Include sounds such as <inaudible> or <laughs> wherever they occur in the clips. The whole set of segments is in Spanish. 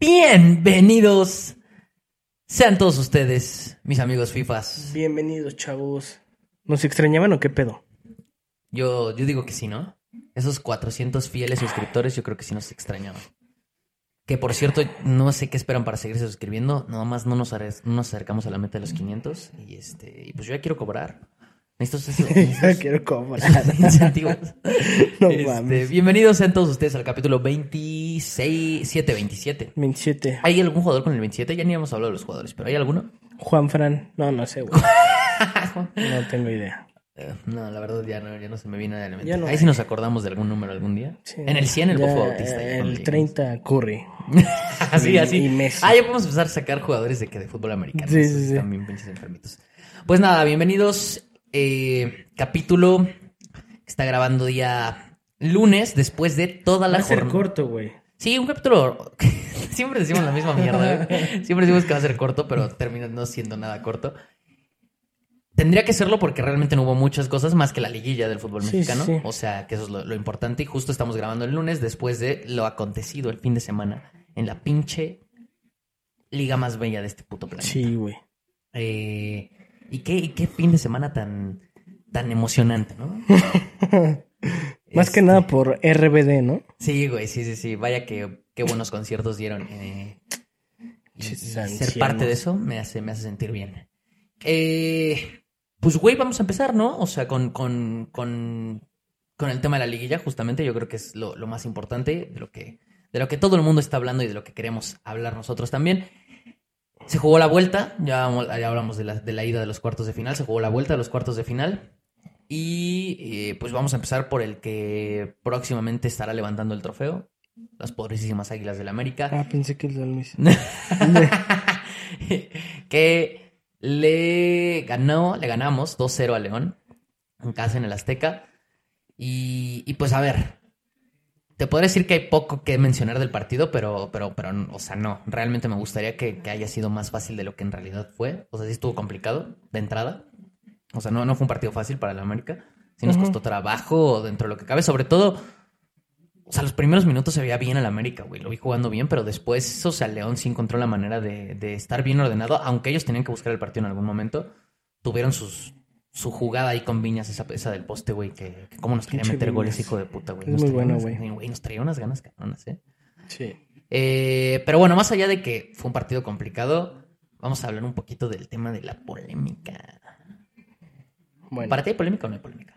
Bienvenidos sean todos ustedes, mis amigos FIFAs. Bienvenidos, chavos. ¿Nos extrañaban o qué pedo? Yo, yo digo que sí, ¿no? Esos 400 fieles suscriptores yo creo que sí nos extrañaban. Que por cierto, no sé qué esperan para seguirse suscribiendo. Nada más no nos, no nos acercamos a la meta de los 500. Y este, y pues yo ya quiero cobrar. Necesito <laughs> esos- necesito Quiero cobrar. <laughs> incentivos. <laughs> No Este, mames. bienvenidos sean todos ustedes al capítulo 26, 7, 27. 27. ¿Hay algún jugador con el 27? Ya ni hemos hablado de los jugadores, pero ¿hay alguno? Juan Fran. No, no sé, güey. No tengo idea. Eh, no, la verdad ya no, ya no se me viene a la mente. Ya no Ahí sí nos acordamos de algún número algún día. Sí. En el 100 el Bofo Bautista. ya El lleguemos. 30 Curry. así, Y- así. y Messi. Ah, ya podemos empezar a sacar jugadores de que de fútbol americano. Sí, sí, sí. Bien pinches enfermitos. Pues nada, bienvenidos. Eh, capítulo que está grabando día lunes después de toda Va la a ser jornada. corto, güey. Sí, un capítulo. <laughs> Siempre decimos la misma mierda, güey. <laughs> Siempre decimos que va a ser corto, pero termina no siendo nada corto. Tendría que serlo porque realmente no hubo muchas cosas más que la liguilla del fútbol Sí, mexicano. sí. O sea, que eso es lo, lo importante. Y justo estamos grabando el lunes después de lo acontecido el fin de semana en la pinche liga más bella de este puto planeta. Sí, güey. Eh, y, qué, qué fin de semana tan, tan emocionante, ¿no? <laughs> Más que Este, nada por RBD, ¿no? Sí, güey, sí, sí, sí. Vaya que qué buenos conciertos dieron. eh, ser parte de eso me hace, me hace sentir bien. Eh, pues, güey, vamos a empezar, ¿no? O sea, con, con, con, con el tema de la liguilla, justamente, yo creo que es lo, lo más importante de lo, que, de lo que todo el mundo está hablando y de lo que queremos hablar nosotros también. Se jugó la vuelta, ya, ya hablamos de la, de la ida de los cuartos de final, se jugó la vuelta de los cuartos de final. Y eh, pues vamos a empezar por el que próximamente estará levantando el trofeo, las poderosísimas Águilas del América. Ah, pensé que el de Luis. <laughs> que le ganó, le ganamos 2-0 a León en casa en el Azteca. Y, y, pues a ver, te podría decir que hay poco que mencionar del partido, pero, pero, pero, o sea, no, realmente me gustaría que, que haya sido más fácil de lo que en realidad fue. O sea, sí estuvo complicado de entrada. O sea, no, no fue un partido fácil para el América. Sí nos costó trabajo dentro de lo que cabe, sobre todo o sea, los primeros minutos se veía bien al América, güey. Lo vi jugando bien, pero después, o sea, León sí encontró la manera de, de estar bien ordenado, aunque ellos tenían que buscar el partido en algún momento. Tuvieron sus, su jugada ahí con Viñas, esa, esa del poste, güey, que, que cómo nos quería Pinche meter goles, hijo de puta, güey. Es Nos muy traía bueno, unas- güey. Nos traía unas ganas cabronas, ¿eh? Sí. Eh, Pero bueno, más allá de que fue un partido complicado, vamos a hablar un poquito del tema de la polémica. Bueno. ¿Para ti hay polémica o no hay polémica?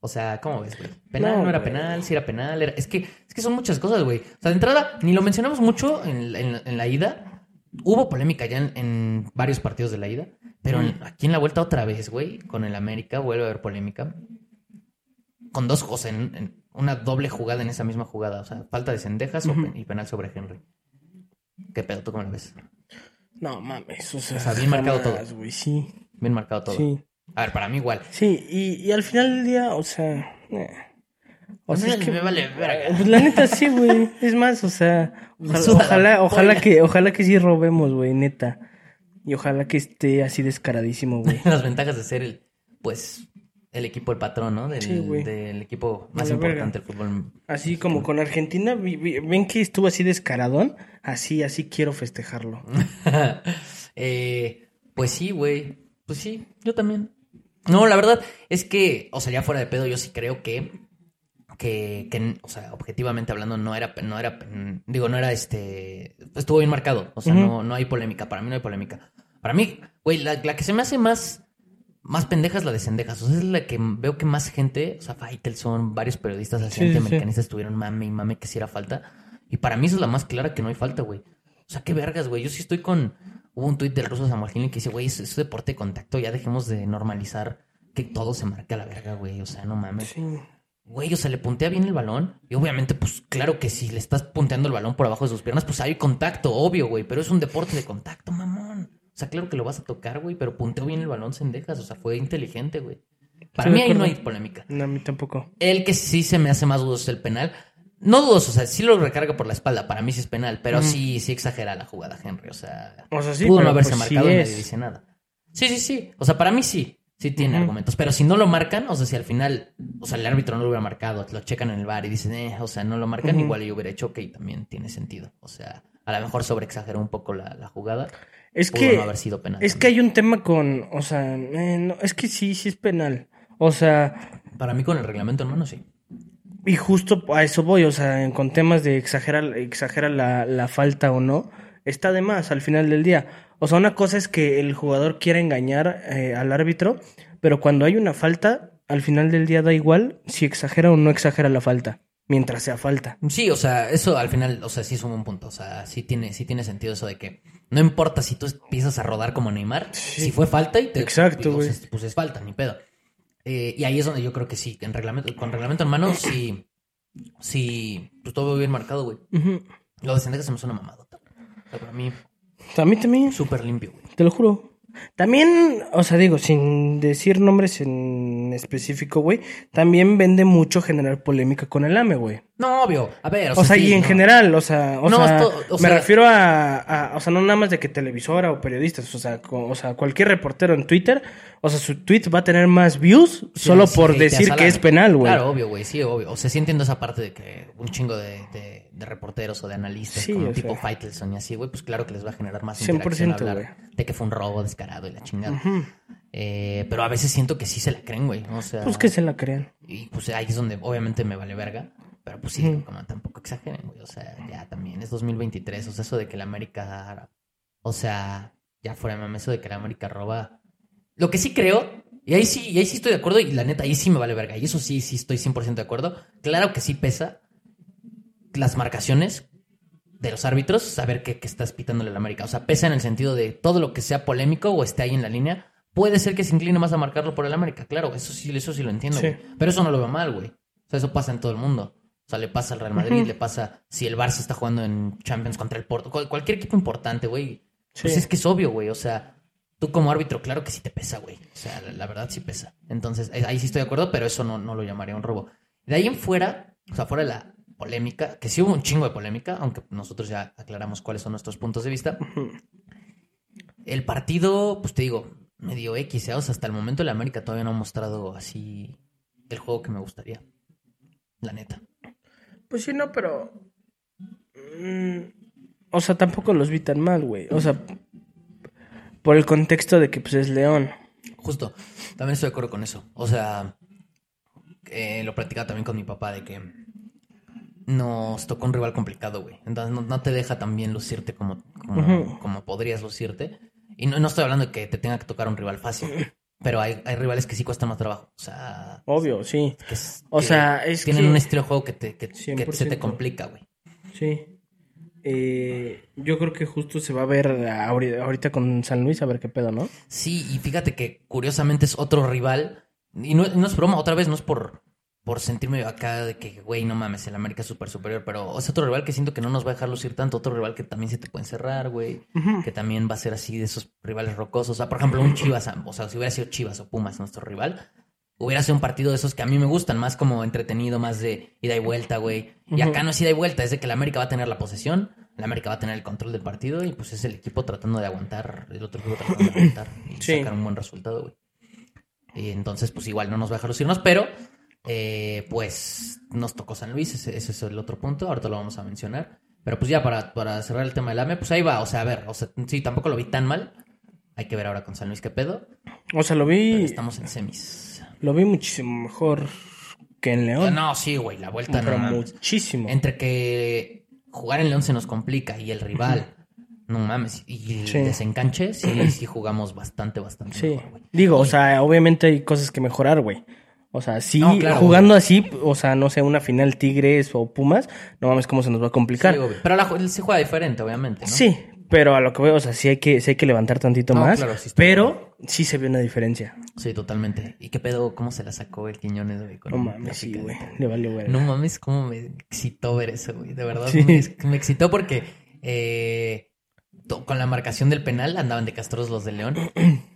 O sea, ¿cómo ves, güey? ¿Penal, no, No, era güey. penal? ¿Si era penal? Era... Es, que, es que son muchas cosas, güey. O sea, de entrada, ni lo mencionamos mucho en la ida. Hubo polémica ya en, en varios partidos de la ida. Pero en- aquí en la vuelta otra vez, güey, con el América vuelve a haber polémica. Con dos cosas, en, en una doble jugada en esa misma jugada. O sea, falta de cendejas pen- y penal sobre Henry. ¿Qué pedo? ¿Tú cómo lo ves? No mames, o sea, O sea, bien marcado todo. güey, sí. Bien marcado todo. Sí. A ver, para mí igual. Sí, y, y al final del día, o sea. eh. O sea, es que, me vale verga. Pues la neta sí, güey. Es más, o sea, ojalá, ojalá, que, ojalá que sí robemos, güey, neta. Y ojalá que esté así descaradísimo, güey. <laughs> las ventajas de ser el, pues, el equipo, el patrón, ¿no? Del, Sí, del equipo más importante del fútbol. Así como con Argentina, ven que estuvo así descaradón, así, así quiero festejarlo. <laughs> Eh, pues sí, güey. Pues sí, yo también. No, la verdad es que, o sea, ya fuera de pedo, yo sí creo que, que, que, o sea, objetivamente hablando, no era, no era, digo, no era este, estuvo bien marcado. O sea, no, no hay polémica. Para mí no hay polémica. Para mí, güey, la, la que se me hace más, más pendeja es la de Cendejas. O sea, es la que veo que más gente, o sea, Faitelson, varios periodistas así Sí, sí, sí. antiamericanistas estuvieron mame y mame que si era falta. Y para mí esa es la más clara que no hay falta, güey. O sea, qué vergas, güey. Yo sí estoy con. Hubo un tuit del ruso Samuel que dice, güey, es, es deporte de contacto. Ya dejemos de normalizar que todo se marque a la verga, güey. O sea, no mames. Sí. Güey, o sea, le puntea bien el balón. Y obviamente, pues claro que si le estás punteando el balón por abajo de sus piernas, pues hay contacto, obvio, güey. Pero es un deporte de contacto, mamón. O sea, claro que lo vas a tocar, güey, pero punteó bien el balón Sendejas. O sea, fue inteligente, güey. Para mí ahí no hay polémica. No, a mí tampoco. El que sí se me hace más dudoso es el penal. No dudoso, o sea, sí lo recarga por la espalda. Para mí sí es penal, pero sí, sí exagera la jugada, Henry. O sea, O sea, sí, pudo no haberse pues sí marcado y es. nadie dice nada. Sí, sí, sí. O sea, para mí sí. Sí tiene argumentos. Pero si no lo marcan, o sea, si al final, o sea, el árbitro no lo hubiera marcado, lo checan en el bar y dicen, eh, o sea, no lo marcan, igual yo hubiera hecho, ok, también tiene sentido. O sea, a lo mejor sobreexageró un poco la, la jugada. Es Pudo que, no haber sido penal. es que hay un tema con, o sea, eh, no, es que sí, sí es penal. O sea, Para mí con el reglamento, hermano, sí. y justo a eso voy, o sea, con temas de exagerar, exagera la, la falta o no, está de más al final del día. O sea, una cosa es que el jugador quiera engañar eh, al árbitro, pero cuando hay una falta, al final del día da igual si exagera o no exagera la falta, mientras sea falta. Sí, o sea, eso al final, o sea, sí es un buen punto. O sea, sí tiene, sí tiene sentido eso de que no importa si tú empiezas a rodar como Neymar, Sí. si fue falta y te. Exacto, güey. sea, pues es falta, ni pedo. Eh, y ahí es donde yo creo que sí, en reglamento, con reglamento en mano, sí, sí, pues todo bien marcado, güey. Lo de Sendejas se me suena mamadota. O sea, para mí, A mí también. súper limpio, güey. Te lo juro. También, o sea, digo, sin decir nombres en específico, güey, también vende mucho generar polémica con el AME, güey. No, obvio. A ver, O sea, sí, y en no. general, o sea, o No, sea, esto- o me sea- refiero a, a- o sea, no nada más de que televisora o periodistas, o sea, co- o sea, cualquier reportero en Twitter, o sea, su tweet va a tener más views Sí, solo sí, por decir que es penal, güey. Claro, obvio, güey, sí, obvio. O sea, sí entiendo esa parte de que un chingo de, de, de reporteros o de analistas como o tipo sea. Faitelson y así, güey, pues claro que les va a generar más 100%, interacción hablar de que fue un robo descarado y la chingada. Eh, pero a veces siento que sí se la creen, güey. O sea, Pues que se la crean. y pues ahí es donde obviamente me vale verga. Pero pues sí, como tampoco exageren, güey. O sea, ya también es 2023. O sea, eso de que la América. O sea, ya fuera de mame, eso de que la América roba. Lo que sí creo, y ahí sí, y ahí sí estoy de acuerdo, y la neta, ahí sí me vale verga. Y eso sí, sí estoy 100% de acuerdo. Claro que sí pesa las marcaciones de los árbitros, saber que, que estás pitándole a la América. O sea, pesa en el sentido de todo lo que sea polémico o esté ahí en la línea. Puede ser que se incline más a marcarlo por el América, claro, eso sí, eso sí lo entiendo, Sí. Pero eso no lo veo mal, güey. O sea, eso pasa en todo el mundo. O sea, le pasa al Real Madrid, Ujú. le pasa si el Barça está jugando en Champions contra el Porto, cual- cualquier equipo importante, güey. Pues es que es obvio, güey. O sea, tú como árbitro, claro que sí te pesa, güey. O sea, la, la verdad sí pesa. Entonces, eh, ahí sí estoy de acuerdo, pero eso no, no lo llamaría un robo. De ahí en fuera, o sea, fuera de la polémica, que sí hubo un chingo de polémica, aunque nosotros ya aclaramos cuáles son nuestros puntos de vista. El partido, pues te digo, medio X, ¿eh? o sea, hasta el momento el América todavía no ha mostrado así el juego que me gustaría. La neta. Pues sí, no, pero. mm, o sea, tampoco los vi tan mal, güey. O sea, por el contexto de que pues es León. Justo, también estoy de acuerdo con eso. O sea, eh, lo platicaba también con mi papá de que nos tocó un rival complicado, güey. Entonces no, no te deja tan bien lucirte como, como podrías lucirte. Y no, no estoy hablando de que te tenga que tocar un rival fácil, pero hay, hay rivales que sí cuestan más trabajo. O sea, Obvio, sí. que, es- O que sea, es tienen que- un estilo de juego que, te, que, que se 100%. te complica, güey. Sí. Eh, yo creo que justo se va a ver ahori- ahorita con San Luis a ver qué pedo, ¿no? Sí, y fíjate que curiosamente es otro rival. Y no, no es broma, otra vez no es por, por sentirme acá de que, güey, no mames, el América es súper superior, pero es otro rival que siento que no nos va a dejar lucir tanto. Otro rival que también se te puede encerrar, güey. Que también va a ser así de esos rivales rocosos. O sea, por ejemplo, un Chivas, o sea, si hubiera sido Chivas o Pumas nuestro rival, hubiera sido un partido de esos que a mí me gustan, más como entretenido, más de ida y vuelta, güey. Y acá no es ida y vuelta, es de que el América va a tener la posesión, el América va a tener el control del partido y pues es el equipo tratando de aguantar, el otro equipo tratando de aguantar y Sí. sacar un buen resultado, güey. Y entonces, pues igual no nos va a dejar lucirnos, pero eh, pues nos tocó San Luis, ese, ese es el otro punto, ahorita lo vamos a mencionar. Pero pues ya para, para cerrar el tema del AME, pues ahí va, o sea, a ver, o sea, sí, tampoco lo vi tan mal. Hay que ver ahora con San Luis qué pedo. O sea, lo Pero vi, estamos en semis. lo vi muchísimo mejor que en León. No, sí, güey, la vuelta pero no muchísimo. Entre que jugar en León se nos complica y el rival, no mames, y el Sí. desencanche, sí, sí jugamos bastante, bastante Sí. mejor. Digo, o sea, obviamente hay cosas que mejorar, güey. O sea, sí, No, claro, jugando así, o sea, no sé, una final Tigres o Pumas, no mames cómo se nos va a complicar. Sí. Pero la, se juega diferente, obviamente, ¿no? Sí, pero a lo que veo, o sea, sí hay que, sí hay que levantar tantito No, más. claro, sí pero sí se ve una diferencia. Sí, totalmente. ¿Y qué pedo? ¿Cómo se la sacó el Quiñones, güey? con No mames, sí, güey. Le valió, güey. No mames, cómo me excitó ver eso, güey. De verdad, Sí. me, me excitó porque eh, con la marcación del penal andaban de castros los de León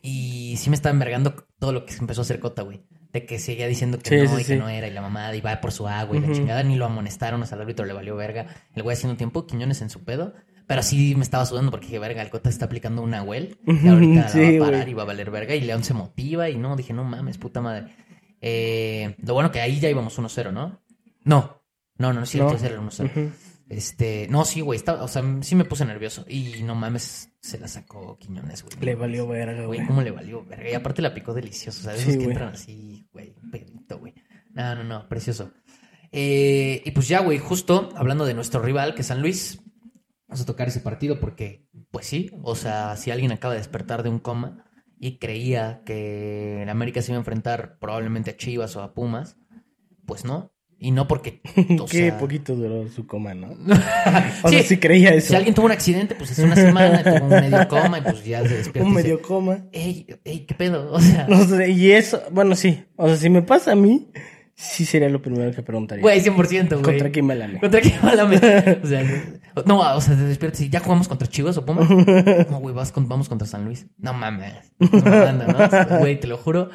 y sí me estaba envergando todo lo que empezó a hacer Cota, güey. De que seguía diciendo que Sí, no sí, y que sí. no era y la mamada iba por su agua y la chingada ni lo amonestaron, o sea, al árbitro le valió verga. El güey haciendo tiempo, Quiñones en su pedo. Pero sí me estaba sudando porque dije, verga, el Cota está aplicando una well. Y ahorita la va a parar y va a valer verga. Y León se motiva y no, dije, no mames, puta madre. Eh, lo bueno que ahí ya íbamos 1-0, ¿no? No, no, no, no es cierto, No. era el 1-0. Ujú. Este, no, sí, güey, estaba, o sea, sí me puse nervioso. Y no mames, se la sacó Quiñones, güey. Le valió verga, Güey. ¿cómo le valió? Verga, y aparte la picó delicioso, esos Sí, que güey. entran así, güey, pedito, güey. No, no, no, precioso. Eh, y pues ya, güey, justo hablando de nuestro rival, que es San Luis, vamos a tocar ese partido porque, pues sí, o sea, si alguien acaba de despertar de un coma y creía que el América se iba a enfrentar probablemente a Chivas o a Pumas, pues no. Y no porque... <laughs> o Qué sea, poquito duró su coma, ¿no? <laughs> O sea, sí creía eso. Si alguien tuvo un accidente, pues hace una semana, tuvo un medio coma y pues ya se <laughs> despierta. Un dice, medio coma. Ey, ey, ¿qué pedo? O sea, No sé, y eso, bueno, sí. O sea, si me pasa a mí, sí sería lo primero que preguntaría. güey, 100%, güey. ¿Contra quién me? ¿Contra quién meta? O sea, no, o sea, te despiertas y ya jugamos contra Chivas o Pumas. No, güey, vas con- vamos contra San Luis. No mames. No, anda, ¿no? Güey, te lo juro.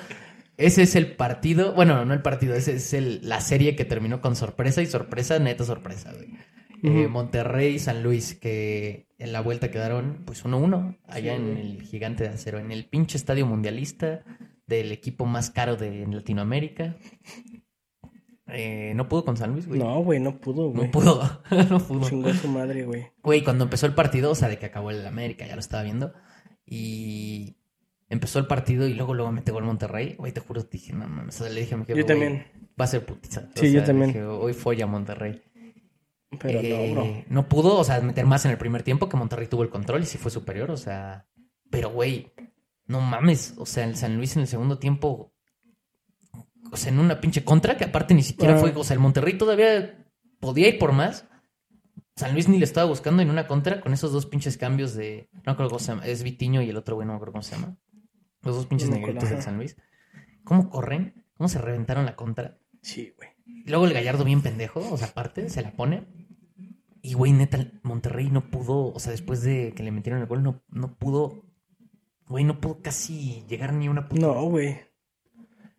Ese es el partido, bueno, no el partido, ese es el, la serie que terminó con sorpresa y sorpresa, neta sorpresa, güey. Eh. Monterrey y San Luis, que en la vuelta quedaron pues 1-1 allá Sí, en el Gigante de Acero, en el pinche estadio mundialista del equipo más caro de Latinoamérica. Eh, no pudo con San Luis, güey. No, güey, no pudo, güey. No pudo, <laughs> no pudo. Chingó su madre, güey. Güey, cuando empezó el partido, o sea, de que acabó el América, ya lo estaba viendo. Y empezó el partido y luego luego mete gol Monterrey. Güey, te juro, dije, no mames. O sea, le dije a mi jefe, Yo también. Va a ser putiza. O Sí, yo también. dije, hoy folla Monterrey. Pero Eh, no, bro. no pudo, o sea, meter más en el primer tiempo que Monterrey tuvo el control y sí fue superior, o sea. Pero, güey, no mames. O sea, el San Luis en el segundo tiempo. O sea, en una pinche contra que aparte ni siquiera Ah. fue. O sea, el Monterrey todavía podía ir por más. San Luis ni le estaba buscando en una contra con esos dos pinches cambios de. No me acuerdo cómo se llama. Es Vitiño y el otro, güey, no me acuerdo cómo se llama. Los dos pinches negritos del. San Luis. ¿Cómo corren? ¿Cómo se reventaron la contra? Sí, güey. Luego el Gallardo bien pendejo, o sea, aparte, se la pone. Y, güey, neta, Monterrey no pudo, o sea, después de que le metieron el gol, no, no pudo, güey, no pudo casi llegar ni a una puta. No, güey.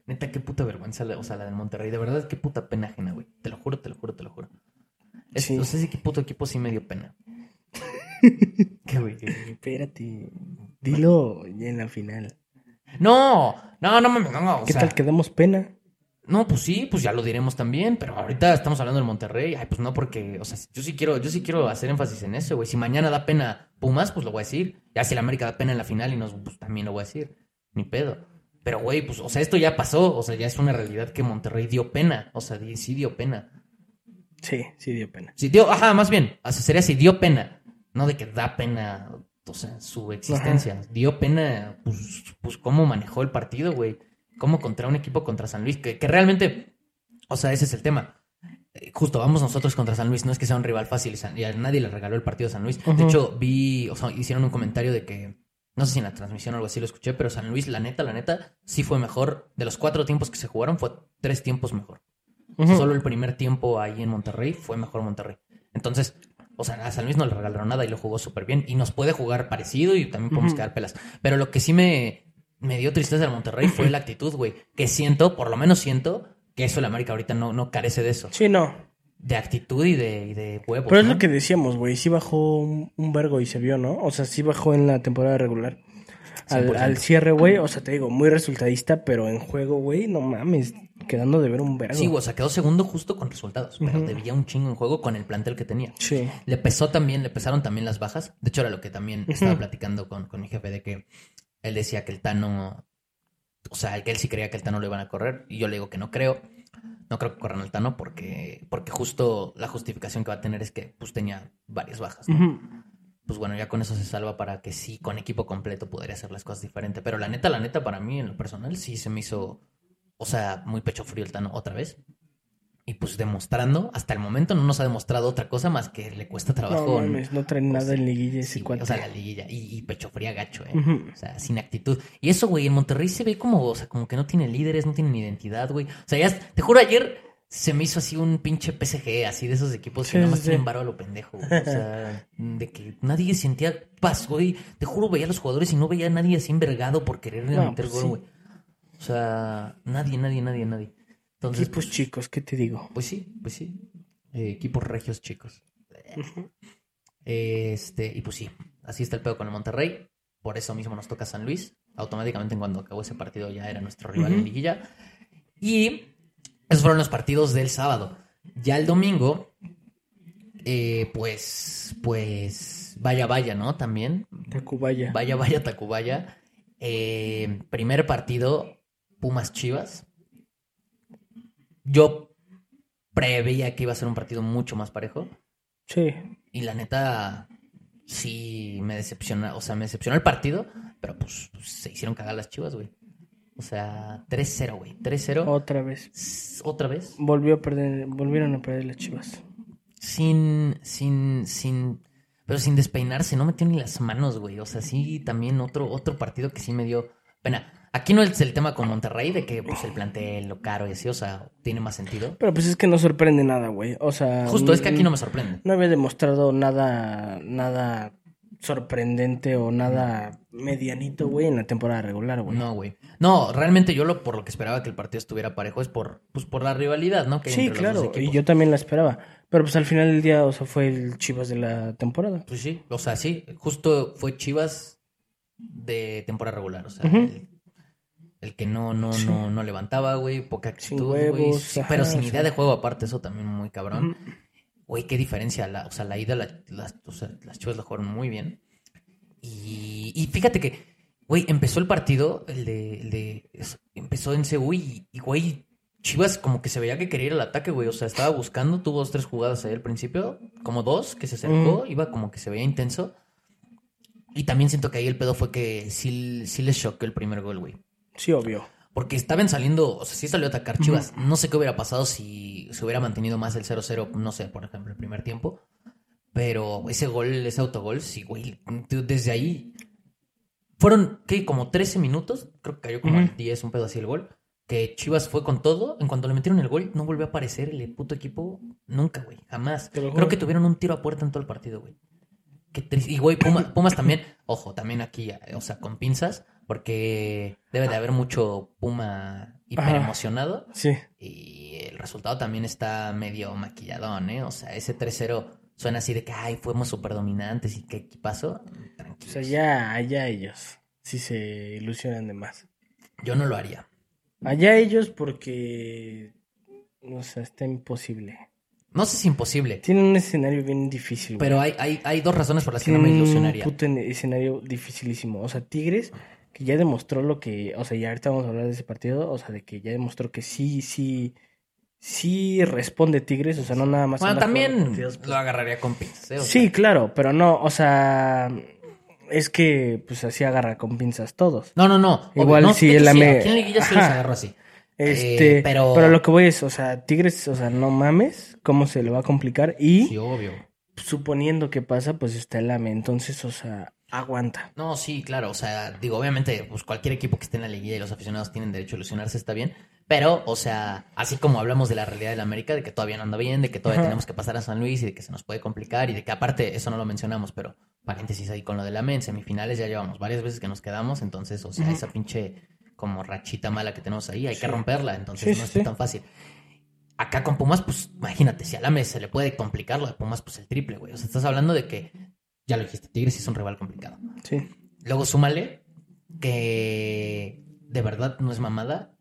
Neta, qué puta vergüenza, o sea, la del Monterrey. De verdad, qué puta pena ajena, güey. Te lo juro, te lo juro, te lo juro. Es, Sí. O sea, ese puto equipo sí me dio pena. <laughs> ¿Qué, güey? Espérate. Dilo ya en la final. No, no, no mames, no, no, o ¿Qué sea, tal que damos pena? No, pues sí, pues ya lo diremos también, pero ahorita estamos hablando del Monterrey. Ay, pues no, porque, o sea, yo sí quiero, yo sí quiero hacer énfasis en eso, güey. Si mañana da pena Pumas, pues lo voy a decir. Ya si el América da pena en la final y nos, pues también lo voy a decir. Ni pedo. Pero, güey, pues, o sea, esto ya pasó. O sea, ya es una realidad que Monterrey dio pena. O sea, sí dio pena. Sí, sí dio pena. Sí dio, ajá, más bien. O sea, sería así, dio pena. No de que da pena, o sea, su existencia. Dio pena, pues, pues cómo manejó el partido, güey. Cómo contra un equipo contra San Luis, que, que realmente, o sea, ese es el tema. Eh, Justo, vamos nosotros contra San Luis, no es que sea un rival fácil, y a nadie le regaló el partido a San Luis. De hecho, vi, o sea, hicieron un comentario de que, no sé si en la transmisión o algo así lo escuché, pero San Luis, la neta, la neta, sí fue mejor. De los cuatro tiempos que se jugaron, fue tres tiempos mejor. Solo el primer tiempo ahí en Monterrey fue mejor Monterrey. Entonces, o sea, a San Luis no le regalaron nada y lo jugó súper bien. Y nos puede jugar parecido y también podemos quedar pelas. Pero lo que sí me, me dio tristeza del Monterrey fue la actitud, güey. Que siento, por lo menos siento, que eso el América ahorita no, no carece de eso. Sí, no. De actitud y de, y de huevos. Pero es ¿no? lo que decíamos, güey. Sí bajó un, un vergo y se vio, ¿no? O sea, sí bajó en la temporada regular. Al, 100%. al cierre, güey. O sea, te digo, muy resultadista, pero en juego, güey, no mames. Quedando de ver un vergo. Sí, o sea, quedó segundo justo con resultados. Pero Ujú. debía un chingo en juego con el plantel que tenía. Sí. Le pesó también, le pesaron también las bajas. De hecho, era lo que también estaba platicando con, con mi jefe de que él decía que el Tano, o sea, que él sí creía que el Tano lo iban a correr. Y yo le digo que no creo. No creo que corran al Tano porque, porque justo la justificación que va a tener es que pues tenía varias bajas. ¿no? Ujú. Pues bueno, ya con eso se salva para que sí, con equipo completo podría hacer las cosas diferentes. Pero la neta, la neta, para mí en lo personal sí se me hizo, o sea, muy pecho frío el Tano otra vez. Y pues demostrando, hasta el momento no nos ha demostrado otra cosa más que le cuesta trabajo. No mames, no trae nada en liguilla ese Sí, o sea, la liguilla. Y, y pecho fría gacho, ¿eh? O sea, sin actitud. Y eso, güey, en Monterrey se ve como, o sea, como que no tiene líderes, no tienen identidad, güey. O sea, ya, te juro, ayer se me hizo así un pinche PSG, así de esos equipos Sí, que nada sí, tienen varo a lo pendejo, güey. O sea, <laughs> de que nadie sentía paz, güey. Te juro, veía a los jugadores y no veía a nadie así envergado por querer No, meter pues gol, sí. güey. O sea, nadie, nadie, nadie, nadie. Entonces, Equipos chicos, ¿qué te digo? pues sí, pues sí. Eh, equipos regios chicos. Este, y pues sí, así está el pedo con el Monterrey. Por eso mismo nos toca San Luis. Automáticamente cuando acabó ese partido ya era nuestro rival en liguilla. Y esos fueron los partidos del sábado. Ya el domingo, eh, pues, pues, vaya, vaya, ¿no? También. Tacubaya. Vaya, vaya, Tacubaya. Eh, primer partido, Pumas Chivas. Yo preveía que iba a ser un partido mucho más parejo. Sí. Y la neta, sí me decepciona. O sea, me decepcionó el partido. Pero pues, pues, se hicieron cagar las chivas, güey. O sea, 3-0, güey. 3-0. Otra vez. Otra vez. Volvió a perder, volvieron a perder las chivas. Sin, sin, sin. Pero sin despeinarse, no metió ni las manos, güey. O sea, sí, también otro, otro partido que sí me dio pena. Aquí no es el tema con Monterrey de que pues el plantel, lo caro y así, o sea, tiene más sentido. Pero pues es que no sorprende nada, güey. O sea. Justo, es que aquí no me sorprende. No había demostrado nada, nada sorprendente o nada medianito, güey, en la temporada regular, güey. No, güey. No, realmente yo lo por lo que esperaba que el partido estuviera parejo es por, pues, por la rivalidad, ¿no? Que sí, claro, y yo también la esperaba. Pero pues al final del día, o sea, fue el Chivas de la temporada. Pues sí, o sea, sí, justo fue Chivas de temporada regular, o sea, el, el que no, no, Sí. no, no levantaba, güey, poca actitud, güey, sí, pero sin idea de juego aparte, eso también muy cabrón. Güey, qué diferencia, la, o sea, la ida, la- las, o sea, las Chivas la jugaron muy bien. Y, y fíjate que, güey, empezó el partido, el de, el de es- empezó en CU y, y, güey, Chivas como que se veía que quería ir al ataque, güey, o sea, estaba buscando, tuvo dos, tres jugadas ahí al principio, como dos, que se acercó, iba como que se veía intenso. Y también siento que ahí el pedo fue que sí, sí les choqueó el primer gol, güey. Sí, obvio. Porque estaban saliendo, o sea, sí salió a atacar Chivas. No sé qué hubiera pasado si se hubiera mantenido más el 0-0, no sé, por ejemplo, el primer tiempo. Pero ese gol, ese autogol, sí, güey. Desde ahí. Fueron, ¿qué? Como 13 minutos. Creo que cayó como Ujú. al 10, un pedo así el gol. Que Chivas fue con todo. En cuanto le metieron el gol, no volvió a aparecer el puto equipo. Nunca, güey. Jamás. Creo que tuvieron un tiro a puerta en todo el partido, güey. Qué triste. Y, güey, Puma- Pumas también. Ojo, también aquí, o sea, con pinzas. Porque debe de haber mucho Puma hiper emocionado. Sí. Y el resultado también está medio maquilladón, ¿eh? O sea, ese 3-0 suena así de que, ay, fuimos súper dominantes y qué equipazo. O Tranquilo. sea, ya, allá ellos. Sí se ilusionan de más. Yo no lo haría. Allá ellos porque... O sea, está imposible. No sé si es imposible, Tienen un escenario bien difícil, güey. pero hay, hay, hay dos razones por las que no me un ilusionaría. puto en- escenario dificilísimo. O sea, Tigres, que ya demostró lo que... O sea, ya ahorita vamos a hablar de ese partido. O sea, de que ya demostró que sí, sí... Sí responde Tigres. O sea, no nada más... Bueno, también partidos, pues. lo agarraría con pinzas, ¿eh? O Sí, sea, claro, pero no, o sea, es que pues así agarra con pinzas todos. No, no, no. obvio, Igual no, si el AME Aquí en Liguilla sí los así. Este, Eh, pero... pero... lo que voy es, o sea, Tigres, o sea, no mames, cómo se le va a complicar y Sí, obvio. suponiendo que pasa, pues está el AME, entonces, o sea, aguanta. No, sí, claro. O sea, digo, obviamente, pues cualquier equipo que esté en la liguilla y los aficionados tienen derecho a ilusionarse, está bien. Pero, o sea, así como hablamos de la realidad del América, de que todavía no anda bien, de que todavía Ajá. tenemos que pasar a San Luis y de que se nos puede complicar y de que aparte, eso no lo mencionamos, pero paréntesis ahí con lo del AME, en semifinales ya llevamos varias veces que nos quedamos, entonces, o sea, esa pinche como rachita mala que tenemos ahí, hay que romperla, entonces Sí, no es sí. tan fácil. Acá con Pumas, pues imagínate, si al AME se le puede complicar lo de Pumas, pues el triple, güey. O sea, estás hablando de que, ya lo dijiste, Tigres es un rival complicado. Sí. Luego súmale que de verdad no es mamada.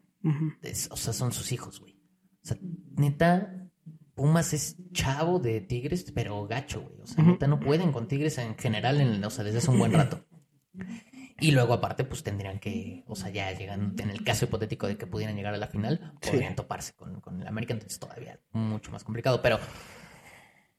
Es- o sea, son sus hijos, güey. O sea, neta, Pumas es chavo de Tigres, pero gacho, güey. O sea, neta no pueden con Tigres en general, en, o sea, desde hace un buen rato. Y luego aparte, pues tendrían que, o sea, ya llegan, en el caso hipotético de que pudieran llegar a la final, Sí. podrían toparse con, con el América, entonces todavía mucho más complicado. Pero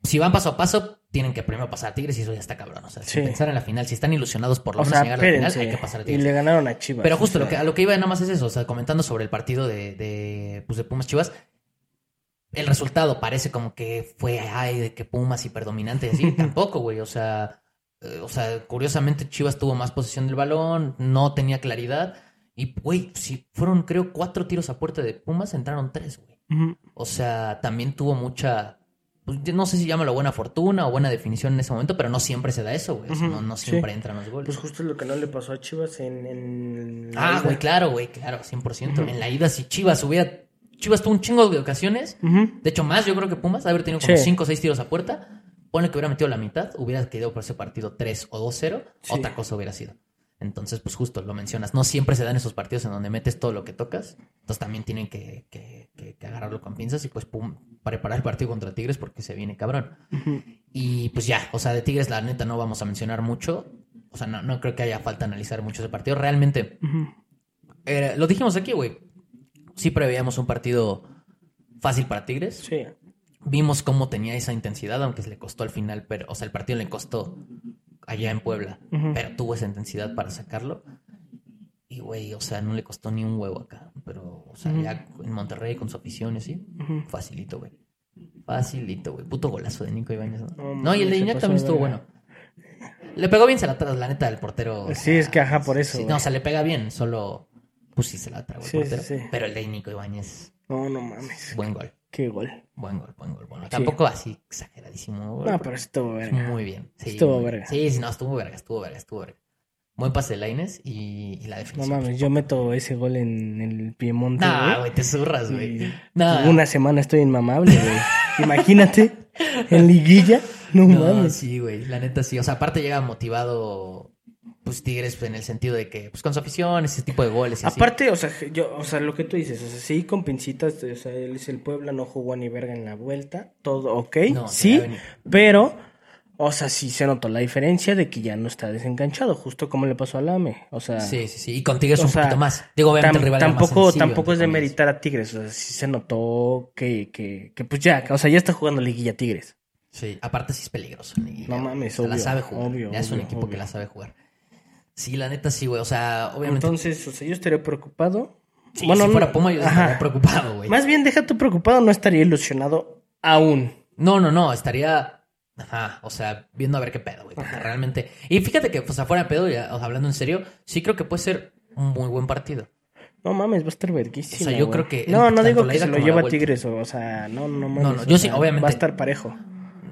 si van paso a paso, tienen que primero pasar a Tigres y eso ya está cabrón. O sea, Sí. sin pensar en la final, si están ilusionados por lo O menos sea, llegar a la final, hay que pasar a Y Tigres. le ganaron a Chivas. Pero justo o lo que, a lo que iba nada más es eso, o sea, comentando sobre el partido de, de, pues de Pumas Chivas, el resultado parece como que fue, ay, de que Pumas y así, <laughs> tampoco, güey, o sea, eh, o sea, curiosamente Chivas tuvo más posesión del balón, no tenía claridad, y, güey, si fueron, creo, cuatro tiros a puerta de Pumas, entraron tres, güey. O sea, también tuvo mucha, pues, yo no sé si llámalo buena fortuna o buena definición en ese momento, pero no siempre se da eso, güey, no, no sí. siempre entran los goles. Pues justo lo que no le pasó a Chivas en... en la Ah, güey, claro, güey, claro, 100%. Ujú. En la ida, si Chivas hubiera. Chivas tuvo un chingo de ocasiones. De hecho, más yo creo que Pumas, haber tenido como Sí. 5 o 6 tiros a puerta. Pone que hubiera metido la mitad, hubiera quedado por ese partido 3 o 2-0, Sí. otra cosa hubiera sido. Entonces, pues justo lo mencionas. No siempre se dan esos partidos en donde metes todo lo que tocas. Entonces también tienen que, que- que- que agarrarlo con pinzas y pues pum, preparar el partido contra Tigres porque se viene cabrón. Y pues ya, o sea, de Tigres la neta no vamos a mencionar mucho. O sea, no, no creo que haya falta analizar mucho ese partido. Realmente, era- lo dijimos aquí, güey. Sí preveíamos un partido fácil para Tigres. Sí. Vimos cómo tenía esa intensidad, aunque se le costó al final, pero, o sea, el partido le costó allá en Puebla, pero tuvo esa intensidad para sacarlo. Y, güey, o sea, no le costó ni un huevo acá. Pero, o sea, ya en Monterrey con su afición y así, facilito, güey. Facilito, güey. Puto golazo de Nico Ibáñez, ¿no? No, No, y el de Iñak también estuvo bueno. Le pegó bien, se la tra- la neta del portero. o Sí, sea, es que ajá, por eso, sí, no, o sea, le pega bien, solo. Pues sí, se la tragó el Sí, portero. sí, sí. Pero el de Nico Ibáñez, No, no mames. buen gol. Qué gol. Buen gol, buen gol. Bueno, Sí. tampoco así exageradísimo. No, pero estuvo verga. muy bien. Sí, Estuvo muy- verga. Sí, sí, no, estuvo verga, estuvo verga, estuvo verga. Buen pase de Laines y, y la No definición. mames, yo meto ese gol en el Piemonte, No, güey. güey, te zurras, güey. No, Una semana estoy inmamable, güey. Imagínate, en liguilla. No, <laughs> no, mames. sí, güey, la neta sí. O sea, aparte llega motivado, pues Tigres, en el sentido de que, pues con su afición, ese tipo de goles y así. Aparte, o sea, yo, o sea, lo que tú dices, o sea, sí, con pincitas, o sea, él es el Puebla, no jugó ni verga en la vuelta, todo ok, No, sí, a pero, o sea, sí se notó la diferencia de que ya no está desenganchado, justo como le pasó al AME, o sea, Sí, sí, sí. Y con Tigres un sea, poquito más. Digo, obviamente tam- el rival era más tampoco, sencillo, tampoco es de meritar a Tigres, o sea, sí se notó que, que, que pues ya, o sea, ya está jugando liguilla Tigres. Sí, aparte sí es peligroso. Liguilla, No mames, O sea, la obvio, sabe jugar. obvio, ya es un obvio, equipo que obvio. la sabe jugar. Sí, la neta sí, güey. O sea, obviamente. Entonces, o sea, yo estaría preocupado. sí, bueno, si fuera no- Puma, yo ajá. estaría preocupado, güey. Más bien, deja tu preocupado, no estaría ilusionado aún. No, no, no. Estaría. Ajá, o sea, viendo a ver qué pedo, güey. Porque realmente. Y fíjate que, pues, afuera de pedo, ya, o sea, hablando en serio, sí creo que puede ser un muy buen partido. No mames, va a estar verguísima. O sea, yo creo que No, no digo que se lo lleva. Tigres, o, o sea, no, no mames. no, o yo sí, sea, obviamente. Va a estar parejo.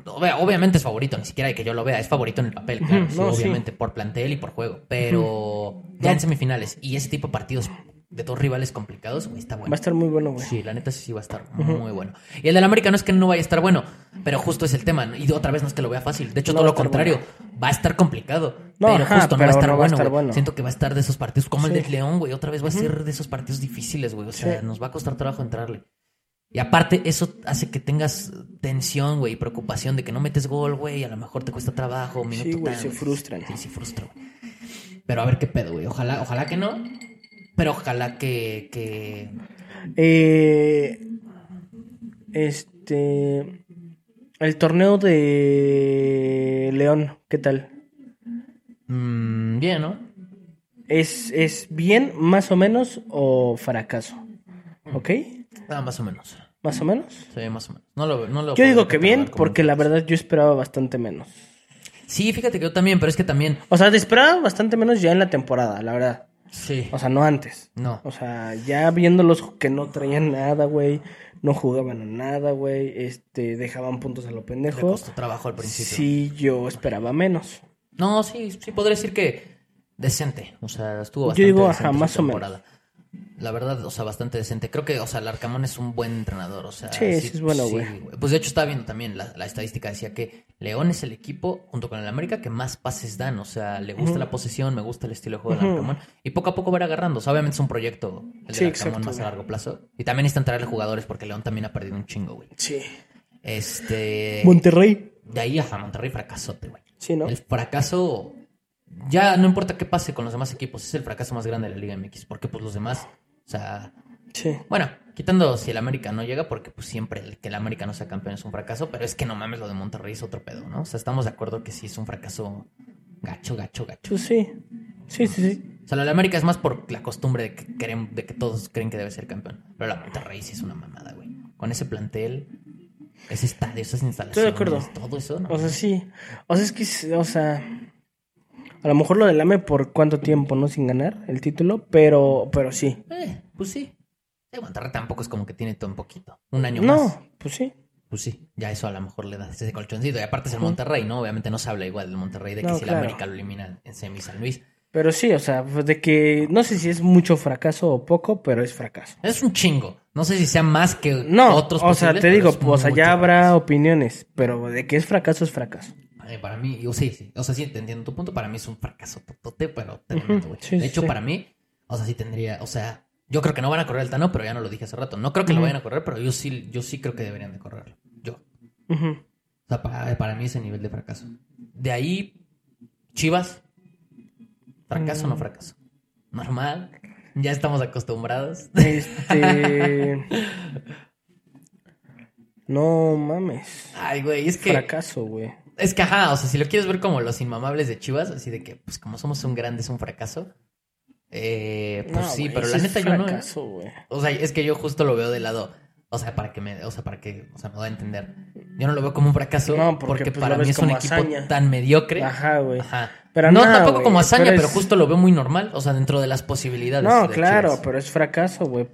Ob- Obviamente es favorito, ni siquiera hay que yo lo vea, es favorito en el papel, claro, sí. obviamente, por plantel y por juego, pero ya en semifinales y ese tipo de partidos de dos rivales complicados, güey, está Va a bueno. estar muy bueno, güey. Sí, la neta sí, sí va a estar muy bueno. Y el del América no es que no vaya a estar bueno, pero justo es el tema, ¿no? y otra vez no es que lo vea fácil, de hecho No todo lo contrario, va a estar complicado, No, pero ajá, justo no pero va a estar, no va a bueno, estar bueno. Siento que va a estar de esos partidos como el de León, güey, otra vez va a ser de esos partidos difíciles, güey, o sea, Sí. nos va a costar trabajo entrarle. Y aparte, eso hace que tengas tensión, güey, preocupación de que no metes gol, güey, a lo mejor te cuesta trabajo, minuto Sí, güey, se frustran. Sí, sí, frustra, güey. Pero a ver qué pedo, güey. Ojalá, ojalá que no. Pero ojalá que, que... Eh, este. El torneo de León, ¿qué tal? mm, bien, ¿no? ¿Es, ¿Es bien, más o menos, o fracaso? ¿Ok? Ah, más o menos. ¿Más o menos? Sí, más o menos. No lo, no lo Yo digo que bien, porque la verdad yo esperaba bastante menos. Sí, fíjate que yo también, pero es que también... O sea, esperaba bastante menos ya en la temporada, la verdad. Sí. O sea, no antes. No. O sea, ya viéndolos que no traían nada, güey. No jugaban a nada, güey. Este, dejaban puntos a lo Le pendejo. costó trabajo al principio. Sí, yo esperaba menos. No, sí, sí podría decir que decente. O sea, estuvo Yo bastante digo, decente ajá, más o menos. La verdad, o sea, bastante decente. Creo que, o sea, el Arcamón es un buen entrenador. O sea, Sí, sí es bueno, güey. Pues de hecho estaba viendo también la, la estadística, decía que León es el equipo, junto con el América, que más pases dan. O sea, le gusta la posesión, me gusta el estilo de juego del Ujú. Arcamón. Y poco a poco va a ir agarrando. O sea, obviamente es un proyecto, el Sí, del Arcamón exacto, más a largo plazo. Y también necesitan traerle jugadores porque León también ha perdido un chingo, güey. Sí. Este. Monterrey. De ahí a Monterrey fracasote, güey. Sí, ¿no? El fracaso, ya no importa qué pase con los demás equipos, es el fracaso más grande de la Liga MX, porque pues los demás, o sea, Sí. bueno, quitando si el América no llega, porque pues siempre el que el América no sea campeón es un fracaso, pero es que no mames, lo de Monterrey es otro pedo, ¿no? O sea, estamos de acuerdo que sí es un fracaso gacho, gacho, gacho. Pues sí. Sí, sí, sí. O sea, lo de la América es más por la costumbre de que, querem- de que todos creen que debe ser campeón, pero la Monterrey sí es una mamada, güey. Con ese plantel, ese estadio, esas instalaciones, acuerdo. todo eso, ¿no? O sea, sí. O sea, es que, o sea, a lo mejor lo del AME por cuánto tiempo, ¿no? Sin ganar el título, pero, pero sí. Eh, pues sí. Monterrey tampoco es como que tiene todo un poquito. Un año No, más. pues sí. Pues sí, ya eso a lo mejor le da ese colchoncito. Y aparte es el Monterrey, ¿no? Obviamente no se habla igual del Monterrey de que No, si claro. la América lo elimina en semi San Luis. Pero sí, o sea, pues de que no sé si es mucho fracaso o poco, pero es fracaso. Es un chingo. No sé si sea más que No, otros o sea, te digo, o sea, mucho ya habrá opiniones, pero de que es fracaso es fracaso. Eh, para mí, yo sí, sí. O sea, sí, te entiendo tu punto. Para mí es un fracaso totote, pero tremendo, güey. sí, de hecho, sí. para mí, o sea, sí tendría, o sea, yo creo que no van a correr el Tano, pero ya no lo dije hace rato. No creo que lo vayan a correr, pero yo sí, yo sí creo que deberían de correrlo. Yo. O sea, para, para mí ese nivel de fracaso. De ahí, Chivas, fracaso o Mm. no fracaso. Normal. Ya estamos acostumbrados. Este. <laughs> No mames. Ay, güey, es que. Fracaso, güey. Es que, ajá, o sea, si lo quieres ver como los inmamables de Chivas, así de que, pues, como somos un grande, es un fracaso. Eh, pues No, sí, pero la es neta yo no. O sea, es que yo justo lo veo de lado. O sea, para que me, o sea, para que, o sea, me da a entender. Yo no lo veo como un fracaso No, porque, porque, pues, para mí es un equipo hazaña. tan mediocre. Ajá, güey. Ajá. Pero no, tampoco como hazaña, pero justo lo veo muy normal. O sea, dentro de las posibilidades. No, de claro, Chivas. pero es fracaso, güey.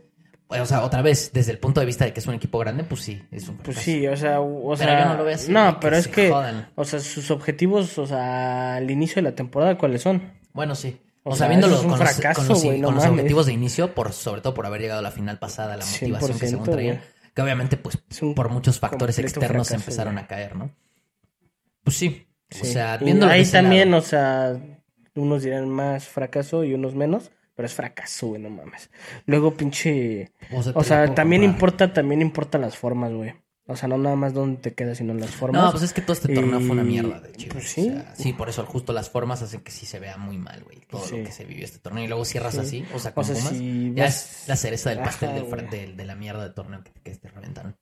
O sea, otra vez, desde el punto de vista de que es un equipo grande, pues sí, es un. Pues sí, o sea, o Pero sea, yo no lo veo así, no, pero es que, jodan. o sea, sus objetivos, o sea, al inicio de la temporada, ¿cuáles son? Bueno, sí. O, O sea, viéndolo eso es un con, los, fracaso, con los- no con los mames. objetivos de inicio, por, sobre todo por haber llegado a la final pasada, la motivación que 100%, según traían, güey. que obviamente, pues, por muchos factores externos fracaso, empezaron a caer, ¿no? Pues sí. O sea, Y viéndolo de ahí también, lado. o sea, unos dirán más fracaso y unos menos, pero es fracaso, güey, no mames. Luego, pinche, O sea, o también comprar. importa, también importa las formas, güey. O sea, no nada más dónde te quedas, sino las formas. No, pues es que todo este torneo fue una mierda de Chivas. pues sí. O sea, sí, por eso justo las formas hacen que sí se vea muy mal, güey. Todo Sí. lo que se vivió este torneo. Y luego cierras Sí. así, o sea, O con sea, Pumas. si ya vas- es la cereza del pastel Ajá, del, güey. del- de la mierda de torneo que, que te reventaron.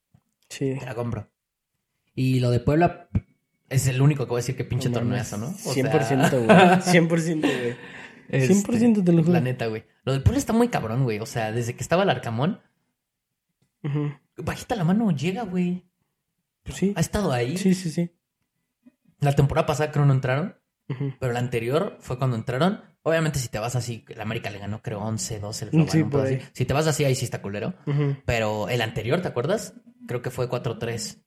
Sí. Te la compro. Y lo de Puebla es el único que voy a decir que pinche torneazo, ¿no? O 100%, sea, güey. <laughs> 100%, güey. este, 100% te lo juro. La neta, güey. Lo del Puebla está muy cabrón, güey. O sea, desde que estaba el Arcamón, bajita la mano llega, güey. Pues sí. Ha estado ahí. Sí, sí, sí. La temporada pasada creo no entraron. Pero la anterior fue cuando entraron. Obviamente, si te vas así, el América le ganó, creo, 11, 12 el global, Sí, así. Si te vas así, ahí sí está culero. Pero el anterior, ¿te acuerdas? Creo que fue 4-3.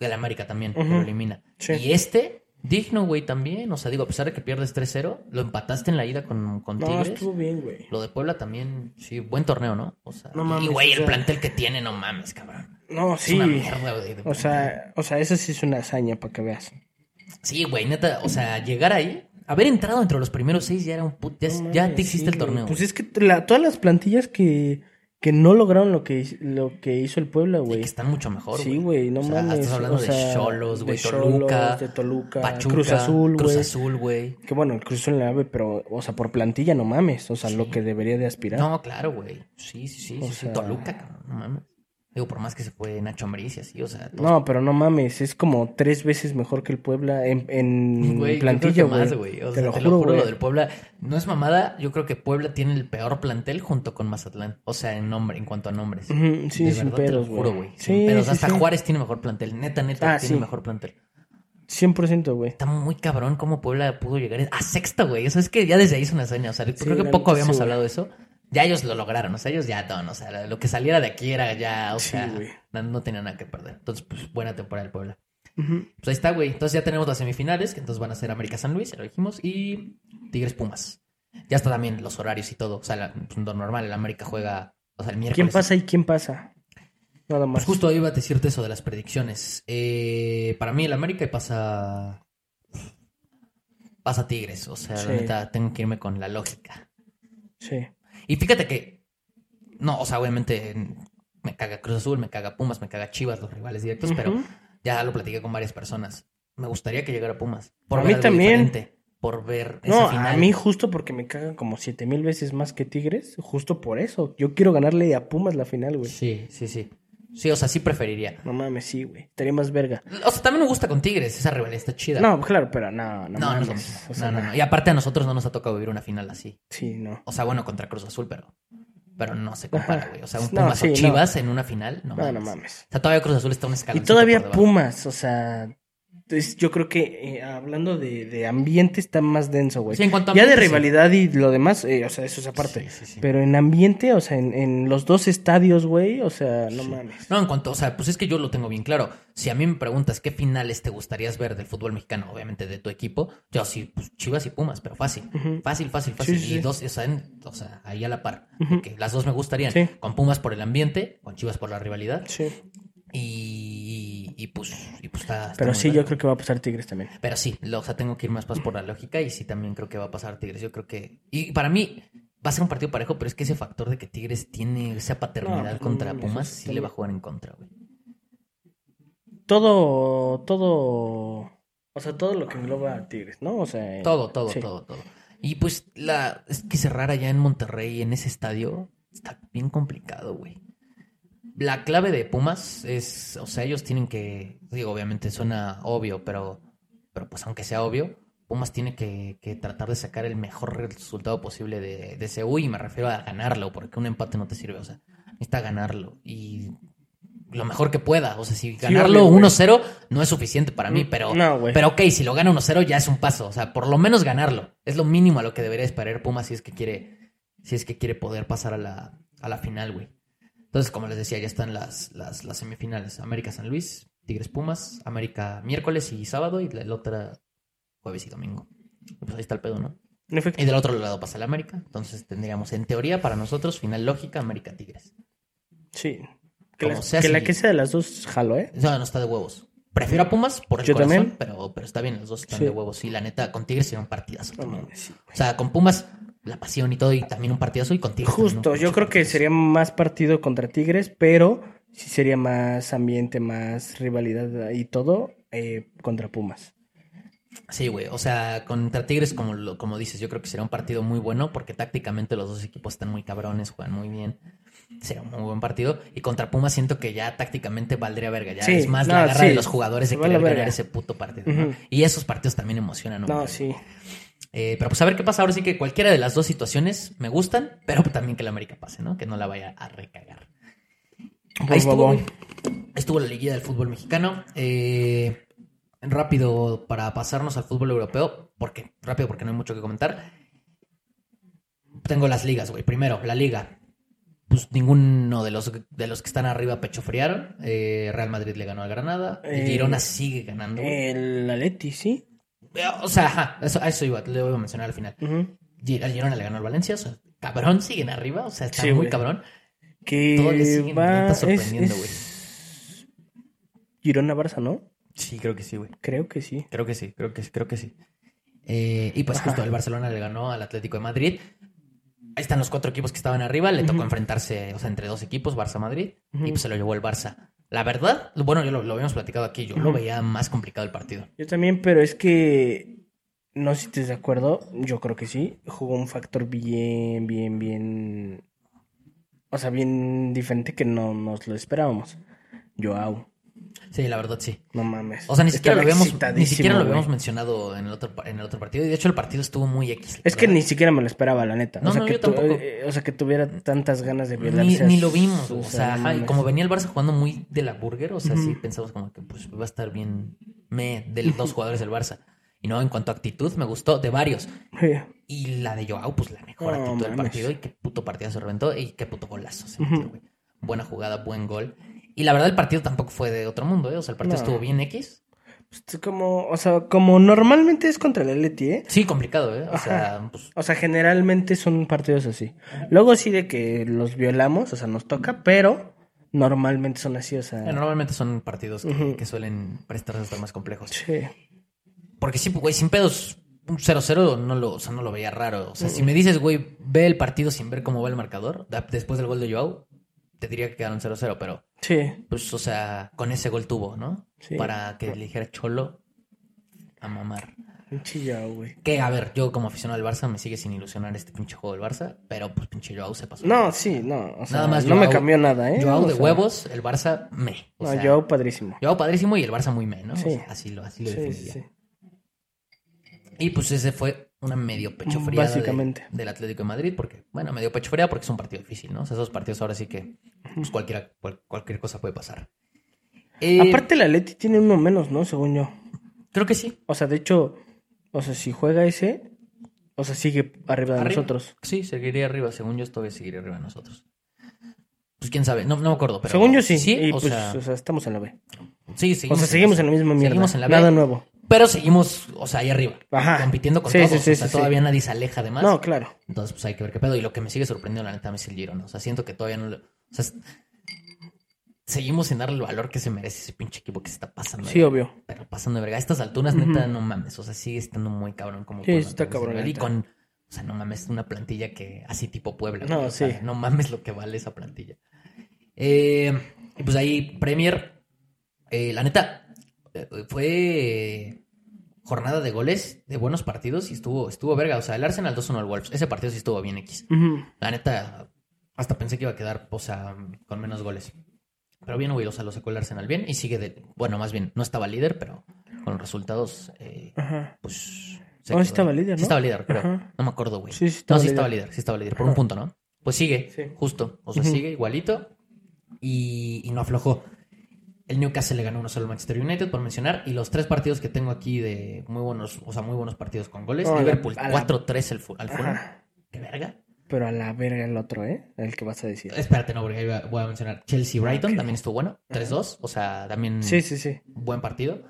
El América también, lo elimina. Sí. Y este, digno, güey, también. O sea, digo, a pesar de que pierdes 3-0, lo empataste en la ida con, con No, Tigres. estuvo bien, güey. Lo de Puebla también, sí, buen torneo, ¿no? O sea, No y mames, güey, o el sea- plantel que tiene, no mames, cabrón. No, Es sí. una mierda, güey. O sea, o sea, eso sí es una hazaña para que veas. Sí, güey, neta, o sea, llegar ahí, haber entrado entre los primeros seis ya era un put, ya, No ya te hiciste sí, el torneo. Pues güey. es que la- todas las plantillas que, que no lograron lo que, lo que hizo el Puebla, güey. que están mucho mejor, Sí, güey, no o sea, mames. Estás hablando o sea, de Cholos, güey, de Toluca, de Toluca, Pachuca, Cruz Azul, Cruz güey. Azul, güey. Que bueno, el Cruz Azul en la ave, pero, o sea, por plantilla no mames. O sea, lo que debería de aspirar. No, claro, güey. Sí, sí, sí, O sí, sí, sea- Toluca, no mames. Digo, por más que se fue Nacho Ambriz y así, o sea, No, pero no mames, es como tres veces mejor que el Puebla en, en <laughs> Güey, plantilla, güey. más, güey. O Te sea, lo te juro, lo juro, lo del Puebla no es mamada. Yo creo que Puebla tiene el peor plantel junto con Mazatlán. O sea, en nombre, en cuanto a nombres. Sí, De sin verdad, te lo juro, güey. Sin Sí, Hasta sí. Juárez tiene mejor plantel. Neta, neta, Ah, tiene mejor plantel. 100%, güey. Está muy cabrón cómo Puebla pudo llegar a sexta, güey. O sea, es que ya desde ahí es una hazaña. O sea, creo que poco habíamos hablado de eso. Ya ellos lo lograron. O sea, ellos ya, no, o sea, lo que saliera de aquí era ya, o Sí, sea, no, no tenía nada que perder. Entonces, pues, buena temporada del Puebla. Ujú. Pues ahí está, güey. Entonces ya tenemos las semifinales, que entonces van a ser América San Luis, ya lo dijimos, y Tigres Pumas. Ya está también los horarios y todo. O sea, la- pues, lo normal, el América juega, o sea, el miércoles. ¿Quién pasa y quién pasa? Nada más. Pues justo iba a decirte eso de las predicciones. Eh, para mí el América pasa. Pasa Tigres. O sea, Sí. la neta, tengo que irme con la lógica. Sí. Y fíjate que. No, o sea, obviamente me caga Cruz Azul, me caga Pumas, me caga Chivas, los rivales directos, pero ya lo platiqué con varias personas. Me gustaría que llegara Pumas. A ver mí también. por ver esa No, final. a mí justo porque me cagan como siete mil veces más que Tigres, justo por eso. Yo quiero ganarle a Pumas la final, güey. Sí, sí, sí. Sí, o sea, sí preferiría. No mames, sí, güey. Estaría más verga. O sea, también me gusta con Tigres, esa rivalidad está chida. No, claro, pero no, no, no, no, es mames. mismo. O sea, no, no, no. Y aparte a nosotros no nos ha tocado vivir una final así. Sí, no. O sea, bueno, contra Cruz Azul, pero, pero no se compara, güey. O sea, un No, Pumas sí, o no. Chivas en una final, no, No, mames. no mames. O sea, todavía Cruz Azul está un Y escalón. todavía Pumas, o sea, Entonces, yo creo que eh, hablando de, de ambiente está más denso, güey. Sí, en cuanto a ya de sí. rivalidad y lo demás, eh, o sea, eso es aparte. Sí, sí, sí. Pero en ambiente, o sea, en, en los dos estadios, güey, o sea, no mames. No, en cuanto, o sea, pues es que yo lo tengo bien claro. Si a mí me preguntas qué finales te gustarías ver del fútbol mexicano, obviamente de tu equipo, yo sí, pues Chivas y Pumas, pero fácil. Fácil, fácil, fácil. Y dos, o sea, en- o sea, ahí a la par. Ujú. Porque las dos me gustarían. Sí. Con Pumas por el ambiente, con Chivas por la rivalidad. Sí. Y, y pues, y pues está, está Pero sí, bueno. yo creo que va a pasar Tigres también. Pero sí, lo- o sea, tengo que ir más, más por la lógica y sí también creo que va a pasar Tigres. Yo creo que. Y para mí va a ser un partido parejo, pero es que ese factor de que Tigres tiene esa paternidad No, contra no, Pumas sí le va a jugar en contra, güey. Todo, todo, o sea, todo lo que engloba a Tigres, ¿no? O sea, Todo, todo, sí. todo, todo. Y pues la es que cerrar allá en Monterrey, en ese estadio, está bien complicado, güey. La clave de Pumas es, o sea, ellos tienen que, digo, obviamente suena obvio, pero, pero pues aunque sea obvio, Pumas tiene que, que tratar de sacar el mejor resultado posible de, de CU y me refiero a ganarlo, porque un empate no te sirve, o sea, necesita ganarlo y lo mejor que pueda, o sea, si ganarlo obvio, güey. 1-0 no es suficiente para mí, pero, No, pero ok, si lo gana 1-0 ya es un paso, o sea, por lo menos ganarlo, es lo mínimo a lo que debería esperar Pumas si es que quiere, si es que quiere poder pasar a la, a la final, güey. Entonces, como les decía, ya están las, las, las semifinales. América San Luis, Tigres Pumas, América miércoles y sábado y la, otra jueves y domingo. Y Pues ahí está el pedo, ¿no? Y del otro lado pasa el América. Entonces tendríamos, en teoría, para nosotros, final lógica, América Tigres. Sí. Que, la, sea, que la sí. que sea de las dos jalo, ¿eh? No, no está de huevos. Prefiero a Pumas por el Yo corazón, también. pero, pero está bien, los dos están Sí. de huevos. Sí, la neta, con Tigres sería un partidazo No sí. O sea, con Pumas, la pasión y todo, y también un partidazo, y con Tigres. también un Justo, yo creo que partidazo. sería más partido contra Tigres, pero sí sería más ambiente, más rivalidad y todo eh, contra Pumas. Sí, güey. O sea, contra Tigres, como, lo- como dices, yo creo que será un partido muy bueno porque tácticamente los dos equipos están muy cabrones, juegan muy bien. Será un muy buen partido. Y contra Pumas siento que ya tácticamente valdría verga. Ya Sí, es más no, la garra sí. de los jugadores de querer ganar ese puto partido. Y esos partidos también emocionan. No, sí. Eh, pero pues a ver qué pasa. Ahora sí que cualquiera de las dos situaciones me gustan, pero también que la América pase, ¿no? Que no la vaya a recagar. Ahí estuvo. Estuvo la liguilla del fútbol mexicano. Eh, rápido para pasarnos al fútbol europeo, porque rápido porque no hay mucho que comentar. Tengo las ligas, güey. Primero, la liga. Pues ninguno de los, de los que están arriba pechofriaron. Eh, Real Madrid le ganó al Granada. El Eh, Girona sigue ganando. güey. El Atleti, sí. O sea, ajá, eso, a eso iba, le voy a mencionar al final. El Girona le ganó al Valencia. O sea, cabrón, siguen arriba. O sea, está Sí, muy güey. cabrón. Que Todavía siguen, va. Es, sorprendiendo, es... Girona Barça, ¿no? Sí, creo que sí, güey. Creo que sí. Creo que sí, creo que sí, creo que sí. Eh, y pues Ajá. justo el Barcelona le ganó al Atlético de Madrid. Ahí están los cuatro equipos que estaban arriba. Le tocó enfrentarse, o sea, entre dos equipos, Barça-Madrid. Y pues se lo llevó el Barça. La verdad, bueno, yo lo, lo habíamos platicado aquí. Yo lo veía más complicado el partido. Yo también, pero es que. No sé si estés de acuerdo. Yo creo que sí. Jugó un factor bien, bien, bien. O sea, bien diferente que no nos lo esperábamos. Joao. Sí, la verdad sí. No mames. O sea, ni siquiera, lo habíamos, ni siquiera lo habíamos mencionado en el, otro, en el otro partido. Y de hecho el partido estuvo muy X. Es que ni siquiera me lo esperaba, la neta. No, o, sea, no, que yo tu- eh, o sea, que tuviera tantas ganas de Ni, violarse. a ni lo vimos, o sea, ajá, y como venía el Barça jugando muy de la burger, o sea, sí pensamos como que pues va a estar bien me de los dos jugadores del Barça. Y no, en cuanto a actitud, me gustó de varios. Sí. Y la de Joao, pues la mejor No, actitud del partido. Y qué puto partido se reventó. Y qué puto golazo se metió, güey. Buena jugada, buen gol. Y la verdad, el partido tampoco fue de otro mundo, ¿eh? O sea, el partido No. estuvo bien X. Pues, como, o sea, como normalmente es contra el Atleti, ¿eh? Sí, complicado, ¿eh? O sea, pues, O sea, generalmente son partidos así. Luego sí de que los violamos, o sea, nos toca, pero normalmente son así, o sea. eh, normalmente son partidos que, suelen prestarse a estar más complejos. Sí. Porque sí, güey, sin pedos, un 0-0 no lo, o sea, no lo veía raro. O sea, si me dices, güey, ve el partido sin ver cómo va el marcador, después del gol de Joao, te diría que quedaron 0-0, pero Sí. pues, o sea, con ese gol tuvo, ¿no? Sí. Para que le dijera Cholo a mamar. Pinche Joao, güey. Que, a ver, yo como aficionado al Barça me sigue sin ilusionar este pinche juego del Barça, pero pues pinche Joao se pasó. No, sí, no. O sea, Nada más no me cambió nada, ¿eh? Joao O de sea, huevos, el Barça me. O No, sea, Joao padrísimo. Joao padrísimo y el Barça muy me, ¿no? O Sí. sea, así lo, así lo Sí, definiría. sí. Y pues ese fue una medio pecho fría Básicamente. del Atlético de Madrid, porque, bueno, medio pecho fría porque es un partido difícil, ¿no? O sea, esos partidos ahora sí que pues, cualquiera, cual- cualquier cosa puede pasar. Eh, Aparte, la Leti tiene uno menos, ¿no? Según yo. Creo que sí. O sea, de hecho, o sea, si juega ese, o sea, sigue arriba de Arriba. nosotros. Sí, seguiría arriba. Según yo, todavía seguiría arriba de nosotros. Pues quién sabe, no, no me acuerdo. Pero... Según yo sí. Sí, y o, pues, sea, o sea, estamos en la B. sí, O seguimos. sea, seguimos en la misma mierda. Seguimos en la B. Nada nuevo. Pero seguimos, o sea, ahí arriba. Ajá. Compitiendo con Sí, todos. sí, sí, o sea, todavía nadie se aleja de más. No, claro. Entonces, pues hay que ver qué pedo. Y lo que me sigue sorprendiendo, la neta, es el Girona. O sea, siento que todavía no le... O sea, seguimos sin darle el valor que se merece ese pinche equipo que se está pasando. Sí, obvio. Pero pasando de verga. A estas alturas, neta, no mames. O sea, sigue estando muy cabrón como Sí, está cabrón. Y con... O sea, no mames, una plantilla que... Así tipo Puebla. No. O sea, sí. no mames lo que vale esa plantilla. Eh, y pues ahí, Premier... eh, la neta, fue... Jornada de goles, de buenos partidos y estuvo, estuvo verga. O sea, el Arsenal 2-1 al Wolves. Ese partido sí estuvo bien X. La neta, hasta pensé que iba a quedar, o sea, con menos goles. Pero bien, güey, o sea, lo sacó el Arsenal bien y sigue de. Bueno, más bien, no estaba líder, pero con resultados, eh, Ajá. pues. Oh, sí estaba líder, Sí ¿no? estaba líder, creo. Ajá. No me acuerdo, güey. Sí, sí no, sí líder. estaba líder, sí estaba líder, por un punto, ¿no? Pues sigue, Sí. justo. O sea, sigue igualito y, y no aflojó. El Newcastle le ganó uno solo al Manchester United, por mencionar. Y los tres partidos que tengo aquí de muy buenos, o sea, muy buenos partidos con goles. No, Liverpool a la- 4-3 el fu- al Fulham. ¿Qué verga? Pero a la verga el otro, ¿eh? El que vas a decir. Espérate, no, porque ahí voy a mencionar Chelsea Brighton, Ok. también estuvo bueno, 3-2, o sea, también Sí, sí, sí. buen partido.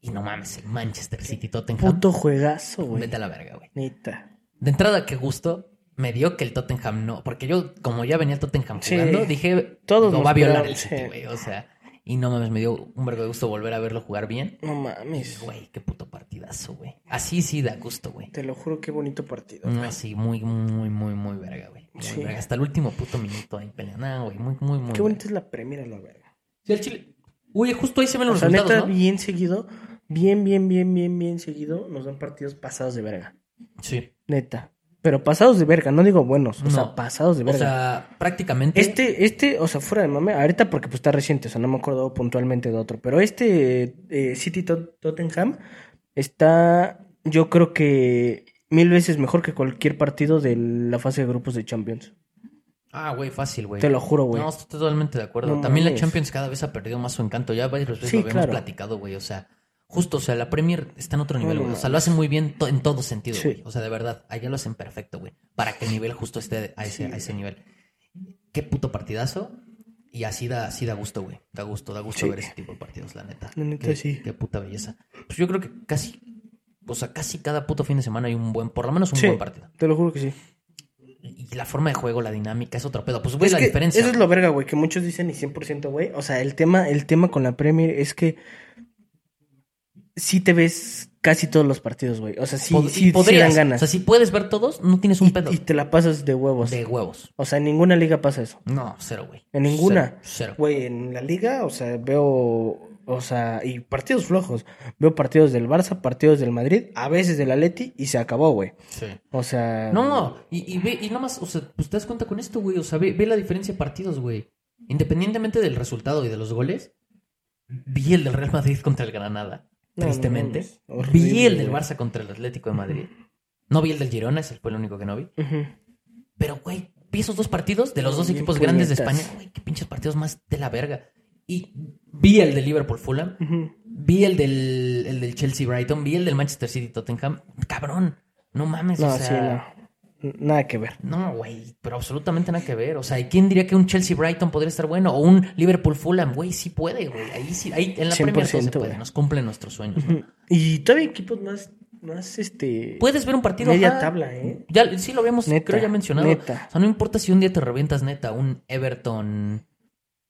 Y no mames, el Manchester City Tottenham. Puto juegazo, güey. Vete a la verga, güey. Neta. De entrada, qué gusto me dio que el Tottenham no, porque yo, como ya venía el Tottenham Sí. jugando, dije, Todos lo nos va a violar el City, sí. güey, o sea, y no mames, me dio un vergo de gusto volver a verlo jugar bien. No mames. Güey, qué puto partidazo, güey. Así sí da gusto, güey. Te lo juro, qué bonito partido. No, así, muy, muy, muy, muy verga, güey. Muy Sí. verga. Hasta el último puto minuto ahí peleando, güey, muy, muy, muy. Qué bonita es la Premier la verga. Sí, el Chile. Uy, justo ahí se ven O los sea, resultados, neta, ¿no? bien seguido. Bien, bien, bien, bien, bien seguido. Nos dan partidos pasados de verga. Sí. Neta. Pero pasados de verga, no digo buenos. O sea, No. pasados de O verga. sea, prácticamente. Este, este, o sea, fuera de mame, ahorita porque pues está reciente, o sea, no me acuerdo puntualmente de otro, pero este eh, City Tot- Tottenham está, yo creo que mil veces mejor que cualquier partido de la fase de grupos de Champions. Ah, güey, fácil, güey. Te lo juro, güey. No, estoy totalmente de acuerdo. No También la. Champions cada vez ha perdido más su encanto. Ya varias veces Sí, lo habíamos claro. platicado, güey. O sea, justo, o sea, la Premier está en otro nivel, güey. O sea, lo hacen muy bien to- en todo sentido, Sí. güey. O sea, de verdad, allá lo hacen perfecto, güey. Para que el nivel justo esté a ese, Sí. a ese nivel. Qué puto partidazo. Y así da, así da gusto, güey. Da gusto, da gusto Sí. ver ese tipo de partidos, la neta. La neta, qué, sí. Qué puta belleza. Pues yo creo que casi, o sea, casi cada puto fin de semana hay un buen, por lo menos un buen partido. te lo juro que sí. Y la forma de juego, la dinámica, es otro pedo. Pues, güey, Es la que diferencia. Eso es lo verga, güey, que muchos dicen y 100%, güey. O sea, el tema, el tema con la Premier es que sí te ves casi todos los partidos, güey. O sea, sí, Pod- sí, dan ganas. O sea, si puedes ver todos, no tienes un y, pedo y te la pasas de huevos. de huevos. O sea, en ninguna liga pasa eso. No, cero, güey. En ninguna. Cero. Güey, en la liga, o sea, veo, o sea, y partidos flojos. Veo partidos del Barça, partidos del Madrid, a veces del Atleti y se acabó, güey. Sí. O sea, No, y, y ve, y nomás, o sea, pues te das cuenta con esto, güey. O sea, ve, ve la diferencia de partidos, güey. Independientemente del resultado y de los goles, vi el del Real Madrid contra el Granada. No, tristemente. no vi el del. Barça contra el Atlético de Madrid. No vi el del Girona, ese fue el único que no vi. Pero, güey, vi esos dos partidos de los dos equipos grandes de. España. Güey, qué pinches partidos más de la verga. Y vi el de Liverpool Fulham. Vi el del, el del Chelsea Brighton, vi el del Manchester City Tottenham. Cabrón, no mames, o sea. no. Nada que ver. No, güey, pero absolutamente nada que ver. O sea, ¿y quién diría que un Chelsea Brighton podría estar bueno? O un Liverpool Fulham, güey, sí puede, güey. Ahí sí, ahí en la Premier todo se 100%, puede, nos cumplen nuestros sueños. Y todavía equipos más, más, este... Puedes ver un partido. Media ajá. tabla, ¿eh? Ya, sí, lo habíamos, Neta, creo ya mencionado. neta. O sea, no importa si un día te revientas neta, un Everton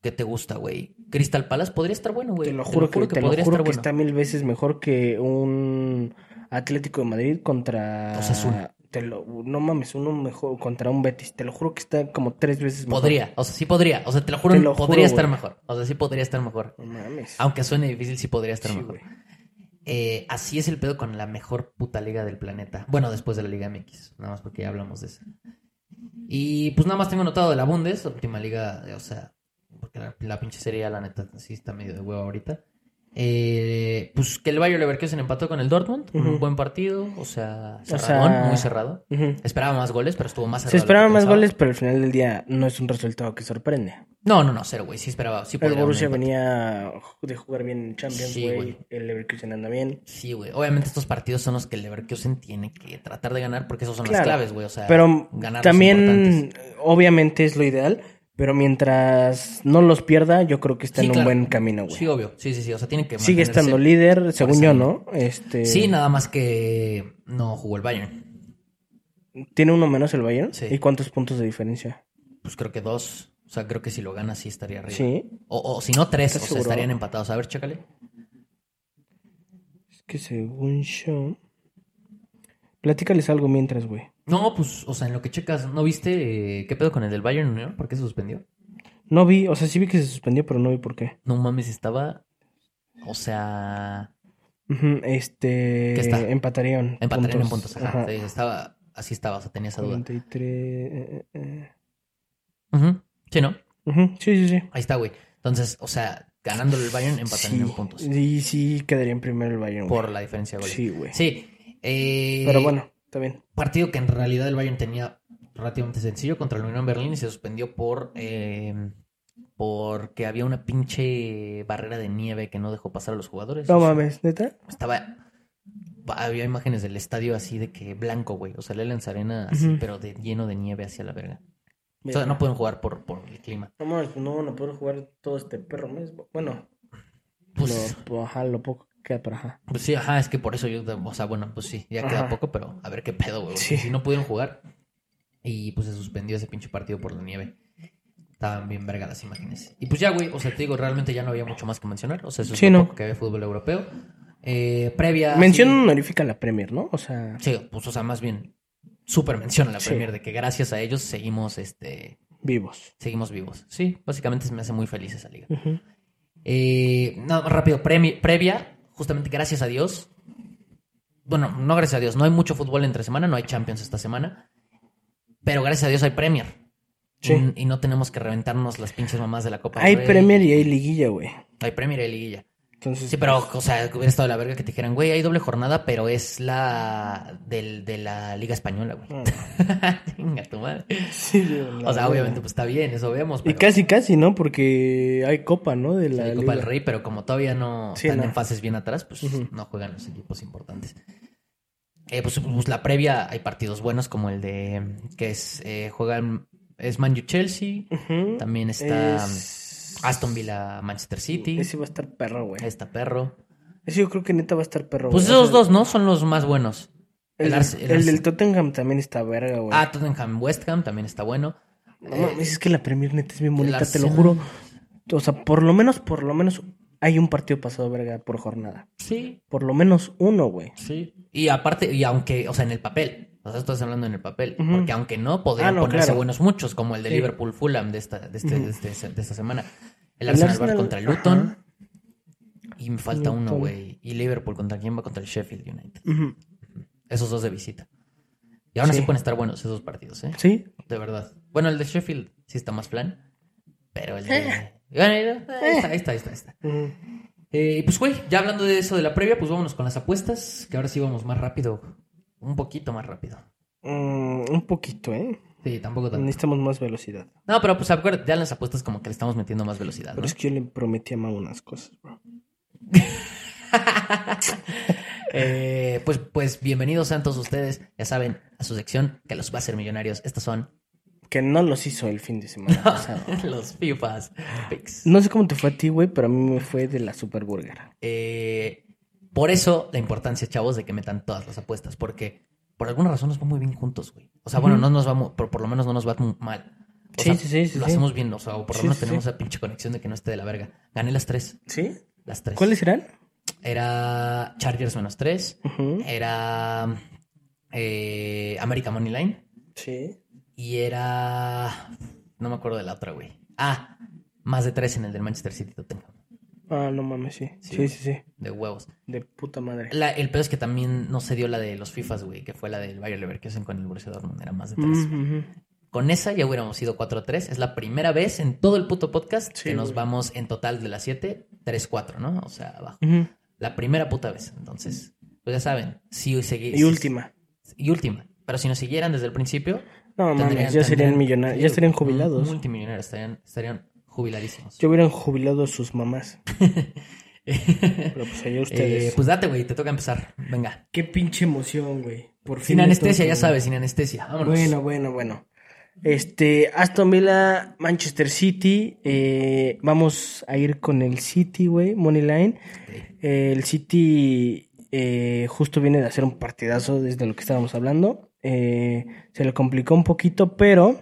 que te gusta, güey. Crystal Palace podría estar bueno, güey. Te lo juro que, te lo podría juro estar que bueno. está mil veces mejor que un Atlético de Madrid contra... Osasuna. Te lo, no mames, uno mejor contra un Betis. Te lo juro que está como tres veces mejor. Podría, o sea, sí podría. O sea, te lo juro, Te lo juro, podría estar güey. mejor. O sea, sí podría estar mejor. No mames. Aunque suene difícil, sí podría estar Sí, mejor. Eh, así es el pedo con la mejor puta liga del planeta. Bueno, después de la Liga MX. Nada más porque ya hablamos de eso. Y pues nada más tengo notado de la Bundes, última liga, o sea, porque la, la pinche serie, la neta, sí está medio de huevo ahorita. Eh, pues que el Bayer Leverkusen empató con el Dortmund, un Ujú. buen partido, o sea, O cerradón, sea, muy cerrado. Ujú. Esperaba más goles, pero estuvo más cerrado. Se esperaban más pensaba. goles, pero al final del día no es un resultado que sorprende. No, no, no, cero, güey. Sí esperaba. Sí El Borussia un venía de jugar bien en Champions, güey. el Leverkusen anda bien. Sí, güey. Obviamente estos partidos son los que el Leverkusen tiene que tratar de ganar porque esos son las claves, güey. O sea, Pero ganar también, obviamente es lo ideal, pero mientras no los pierda, yo creo que está Sí, en claro. un buen camino, güey. Sí, obvio. Sí, sí, sí. O sea, tiene que Sigue estando líder, según yo, ahí. ¿no? Este, Sí, nada más que no jugó el Bayern. ¿Tiene uno menos el Bayern? Sí. ¿Y cuántos puntos de diferencia? Pues creo que dos. O sea, creo que si lo gana sí estaría arriba. Sí. O, o si no, tres. O ¿Estás sea, seguro? estarían empatados. A ver, chécale. Es que según yo... Platícales algo mientras, güey. No, pues, o sea, en lo que checas, ¿no viste eh, qué pedo con el del Bayern, no? ¿Por qué se suspendió? No vi, o sea, sí vi que se suspendió, pero no vi por qué. No mames, estaba. O sea. Este... ¿Qué está? Empatarían. Empatarían en puntos. Ajá. Ajá. Sí, estaba. Así estaba, o sea, tenía esa duda. 43... eh, eh, Ujú. Sí, ¿no? Sí, sí, sí. Ahí está, güey. Entonces, o sea, ganándole el Bayern, empatarían Sí, en puntos. Y sí quedaría en primero el Bayern, güey. Por la diferencia goles. Sí, güey. Sí. eh, Pero bueno, está bien. Partido que en realidad el Bayern tenía relativamente sencillo contra el Unión Berlín y se suspendió por eh, porque había una pinche barrera de nieve que no dejó pasar a los jugadores. No O sea, mames, ¿neta? Estaba había imágenes del estadio así de que blanco, güey, o sea, el Allianz Arena así, pero de lleno de nieve hacia la verga. O sea, no pueden jugar por, por el clima. No mames, no van a poder jugar todo este perro mes. Bueno, Pues, lo, ajá, lo poco queda, pero ajá. pues sí, ajá, es que por eso yo, o sea, bueno, pues sí, ya queda poco, pero a ver qué pedo, güey. Sí. Si no pudieron jugar y pues se suspendió ese pinche partido por la nieve. Estaban bien verga las imágenes. Y pues ya, güey, o sea, te digo, realmente ya no había mucho más que mencionar. O sea, eso es Sí, lo no. poco que había fútbol europeo. Eh, previa. Mención sí, honorífica a la Premier, ¿no? O sea, Sí, pues, o sea, más bien, súper menciona la Sí. Premier de que gracias a ellos seguimos, este, vivos. seguimos vivos. Sí, básicamente me hace muy feliz esa liga. Ujú. Eh, no, rápido, premi- previa, justamente gracias a Dios. Bueno, no gracias a Dios, no hay mucho fútbol entre semana, no hay Champions esta semana. Pero gracias a Dios hay Premier. Sí. Y, y no tenemos que reventarnos las pinches mamás de la Copa Hay. Premier y hay liguilla, güey. Hay Premier y hay Liguilla. Entonces, Sí, pero, o sea, hubiera estado la verga que te dijeran, güey, hay doble jornada, pero es la del, de la Liga Española, güey. <laughs> Venga, tu madre. sí, O sea, obviamente, pues está bien, eso vemos. Y casi, casi, ¿no? Porque hay copa, ¿no? De la la Copa del. Rey, pero como todavía no Sí, están no. en fases bien atrás, pues no juegan los equipos importantes. Eh, pues, pues, la previa hay partidos buenos como el de que es eh, juegan es Man U Chelsea, también está Es- Aston Villa Manchester City, Ese va a estar perro, güey. está perro. Ese yo creo que neta va a estar perro, Pues güey. Esos dos, ¿no? Son los más buenos. El, El Arse- el el Arse- del Tottenham también está verga, güey. Ah, Tottenham West Ham también está bueno. No mames, es que la Premier neta es bien bonita, te lo juro. O sea, por lo menos, por lo menos hay un partido pasado verga por jornada. Sí, Por lo menos uno, güey. sí. Y aparte, y aunque, o sea, en el papel. O sea, estás hablando en el papel. Porque aunque no, podrían Ah, no, ponerse claro. buenos muchos, como el de Sí. Liverpool Fulham de esta, de, este, de, este- de esta semana. El El Arsenal, va contra el Luton. ajá. Y me falta uno, güey. Y Liverpool contra quién va contra el Sheffield United. Esos dos de visita. Y aún así Sí. pueden estar buenos esos partidos, ¿eh? Sí, De verdad. Bueno, el de Sheffield sí está más plan. Pero el de. Bueno, ahí está, ahí está, ahí está. ahí está. Eh, y pues, güey, ya hablando de eso de la previa, pues vámonos con las apuestas. Que ahora sí vamos más rápido. Un poquito más rápido. Mm, un poquito, ¿eh? Sí, tampoco tanto. Necesitamos más velocidad. No, pero pues acuérdate, ya en las apuestas como que le estamos metiendo más velocidad, ¿no? Pero es que yo le prometí a Mau unas cosas, bro. <laughs> Eh, pues, pues bienvenidos sean todos ustedes, ya saben, a su sección que los va a hacer millonarios. Estos son Que no los hizo el fin de semana <laughs> pasado. <laughs> los FIFAs picks. No sé cómo te fue a ti, güey, pero a mí me fue de la Super Burger. Eh, por eso la importancia, chavos, de que metan todas las apuestas, porque por alguna razón nos va muy bien juntos, güey. O sea, bueno, no nos va, mu- por, lo menos no nos va mal. O Sí, sea, sí, sí, sí, Lo hacemos bien, o sea, o por lo menos sí, tenemos esa pinche conexión de que no esté de la verga. Gané las tres. ¿Sí? Las tres. ¿Cuáles eran? Era Chargers menos tres. Era eh, American Money Line. Sí. Y era. No me acuerdo de la otra, güey. Ah, más de tres en el del Manchester City Tottenham. Ah, no mames, sí. Sí. Sí, sí, sí. De huevos. De puta madre. La- el pedo es que también no se dio la de los FIFAs, güey, que fue la del Bayer Leverkusen con el Borussia Dortmund. Era más de tres. Ujú. Con esa ya hubiéramos ido 4-3. Es la primera vez en todo el puto podcast Sí, que nos güey. vamos en total de las 7 3-4, ¿no? O sea, abajo. La primera puta vez. Entonces, pues ya saben, si seguir. Y última. Y última. Pero si nos siguieran desde el principio, No mames, ya serían millonarios, ya estarían jubilados. Multimillonarios, estarían, estarían jubiladísimos. Ya hubieran jubilado sus mamás. <laughs> Pero pues allá Eh, ustedes. pues date, güey, te toca empezar. Venga. Qué pinche emoción, güey. Por fin. Sin anestesia, ya sabes, sin anestesia. Vámonos. Bueno, bueno, bueno. Este, Aston Villa, Manchester City. eh, vamos a ir con el City, güey, Moneyline. Ok. Eh, el City eh, justo viene de hacer un partidazo desde lo que estábamos hablando. Se le complicó un poquito, pero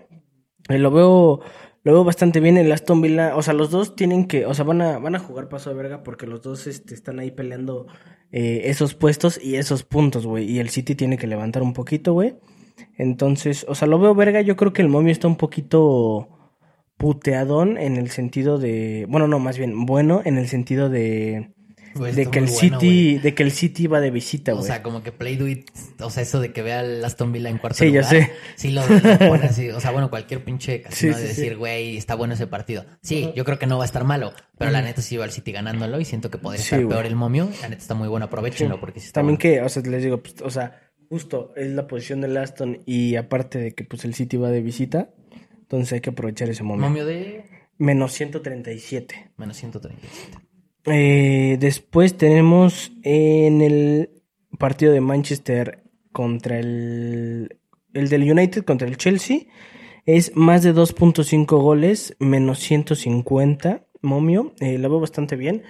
lo veo lo veo bastante bien el Aston Villa. O sea, los dos tienen que, o sea, van a, van a jugar paso de verga porque los dos este, están ahí peleando eh, esos puestos y esos puntos, güey. Y el City tiene que levantar un poquito, güey. Entonces, o sea, lo veo verga. Yo creo que el momio está un poquito puteadón en el sentido de, bueno, no, más bien bueno en el sentido de De que el bueno, City, de que el City va de visita, O güey. sea, como que Play Do It, o sea, eso de que vea al Aston Villa en cuarto Sí, ya lugar. sé. Sí, lo, lo pone <laughs> así. O sea, bueno, cualquier pinche casino Sí, de sí, sí. decir, güey, está bueno ese partido. Sí, yo creo que no va a estar malo, pero la neta sí va al City ganándolo y siento que podría Sí, estar peor el momio. La neta está muy bueno, aprovechenlo Sí. porque sí está También bueno. que, o sea, les digo, pues, o sea, justo es la posición del Aston y aparte de que pues el City va de visita, entonces hay que aprovechar ese momento. Momio de Menos 137. menos 137. Eh, después tenemos en el partido de Manchester contra el, el del United contra el Chelsea. Es más de 2.5 goles, menos 150, momio. Eh, lo veo bastante bien.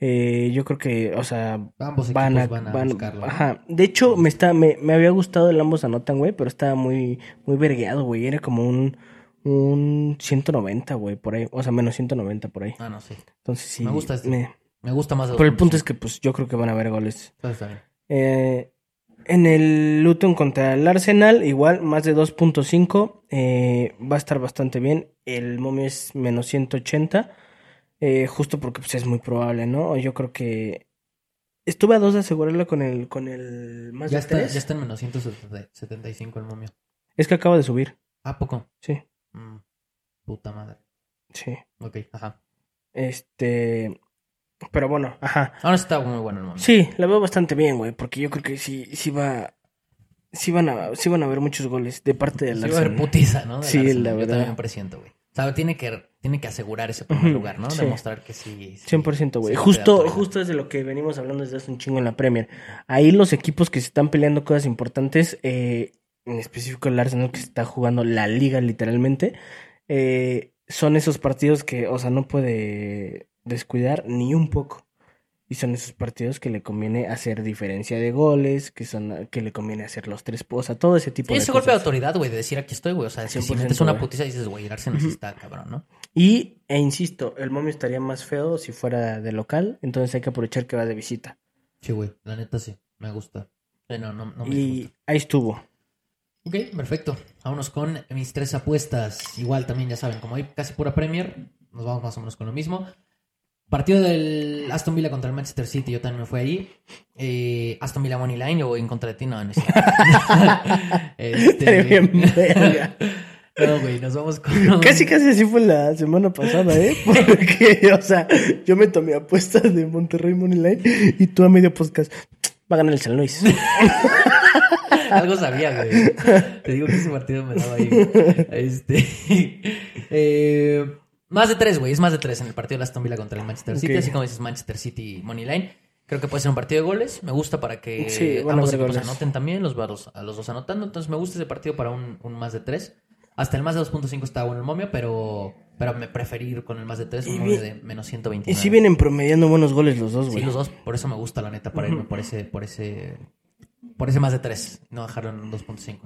Eh, yo creo que, o sea, Ambos van a, van a van- buscarlo. ajá. De hecho, me está, me, me había gustado el ambos anotan, güey, pero estaba muy, muy vergueado, güey. Era como un, un 190, güey, por ahí. O sea, menos 190 por ahí. Ah, no, sí. Entonces sí. Me gusta este. me- Me gusta más Pero el punto es que, pues, yo creo que van a haber goles. Entonces está bien. Eh, en el Luton contra el Arsenal, igual, más de 2.5. eh, va a estar bastante bien. El momio es menos 180. eh, justo porque pues, es muy probable, ¿no? Yo creo que. Estuve a dos de asegurarlo con el, con el más Ya de está, tres. ya está en menos 175 el momio. Es que acaba de subir. ¿A poco? Sí, Mm, puta madre. sí. Ok, ajá. Este. Pero bueno, ajá. Ahora está muy bueno el momio. Sí, la veo bastante bien, güey, porque yo creo que sí, sí va. Sí van a, sí van a haber muchos goles de parte del Sí va a haber Arsenal. putiza, ¿no? Del Sí, Arsenal. la Yo verdad. también presiento, güey. O sea, tiene que, tiene que asegurar ese primer lugar, ¿no? sí. Demostrar que sí. sí 100%, güey. sí, justo, justo es de lo que venimos hablando desde hace un chingo en la Premier. Ahí los equipos que se están peleando cosas importantes, eh, en específico el Arsenal que se está jugando la liga literalmente, eh, son esos partidos que, o sea, no puede descuidar ni un poco. Y son esos partidos que le conviene hacer diferencia de goles, que son que le conviene hacer los tres, o sea, todo ese tipo Sí, de ese golpe de autoridad, güey, de decir aquí estoy, güey. O sea, si 100%, metes una putiza dices, güey, el Arsenal sí está cabrón, ¿no? Y, e insisto, el momio estaría más feo si fuera de local, entonces hay que aprovechar que va de visita. Sí, güey, la neta sí, me gusta. Eh, no, no, me Y disgusta. ahí estuvo. Ok, perfecto. Vámonos con mis tres apuestas. Igual también, ya saben, como hay casi pura Premier, nos vamos más o menos con lo mismo. Partido del Aston Villa contra el Manchester City, yo también me fui ahí. Eh, Aston Villa Money Line, yo voy en contra de ti, no, no es. <laughs> Este-. <laughs> No, güey, nos vamos con... Casi, casi así fue la semana pasada, ¿eh? <laughs> Porque, o sea, yo me tomé apuestas de Monterrey Moneyline y tú a medio podcast. Va a ganar el San Luis. <laughs> Algo sabía, güey. Te digo que ese partido me daba ahí. Este. <laughs> eh, más de tres, güey. Es más de tres en el partido de Aston Villa contra el Manchester City. Así como dices Manchester City Moneyline. Creo que puede ser un partido de goles. Me gusta para que Sí, ambos equipos goles. anoten también, los varos a los dos anotando. Entonces me gusta ese partido para un, un más de tres. Hasta el más de 2.5 está bueno el momio, pero, pero me preferí ir con el más de tres, un momio de menos 129. Y sí vienen promediando buenos goles los dos, Sí, güey. los dos, por eso me gusta la neta, para irme por ese, por ese, por ese más de 3, no dejarlo en 2.5.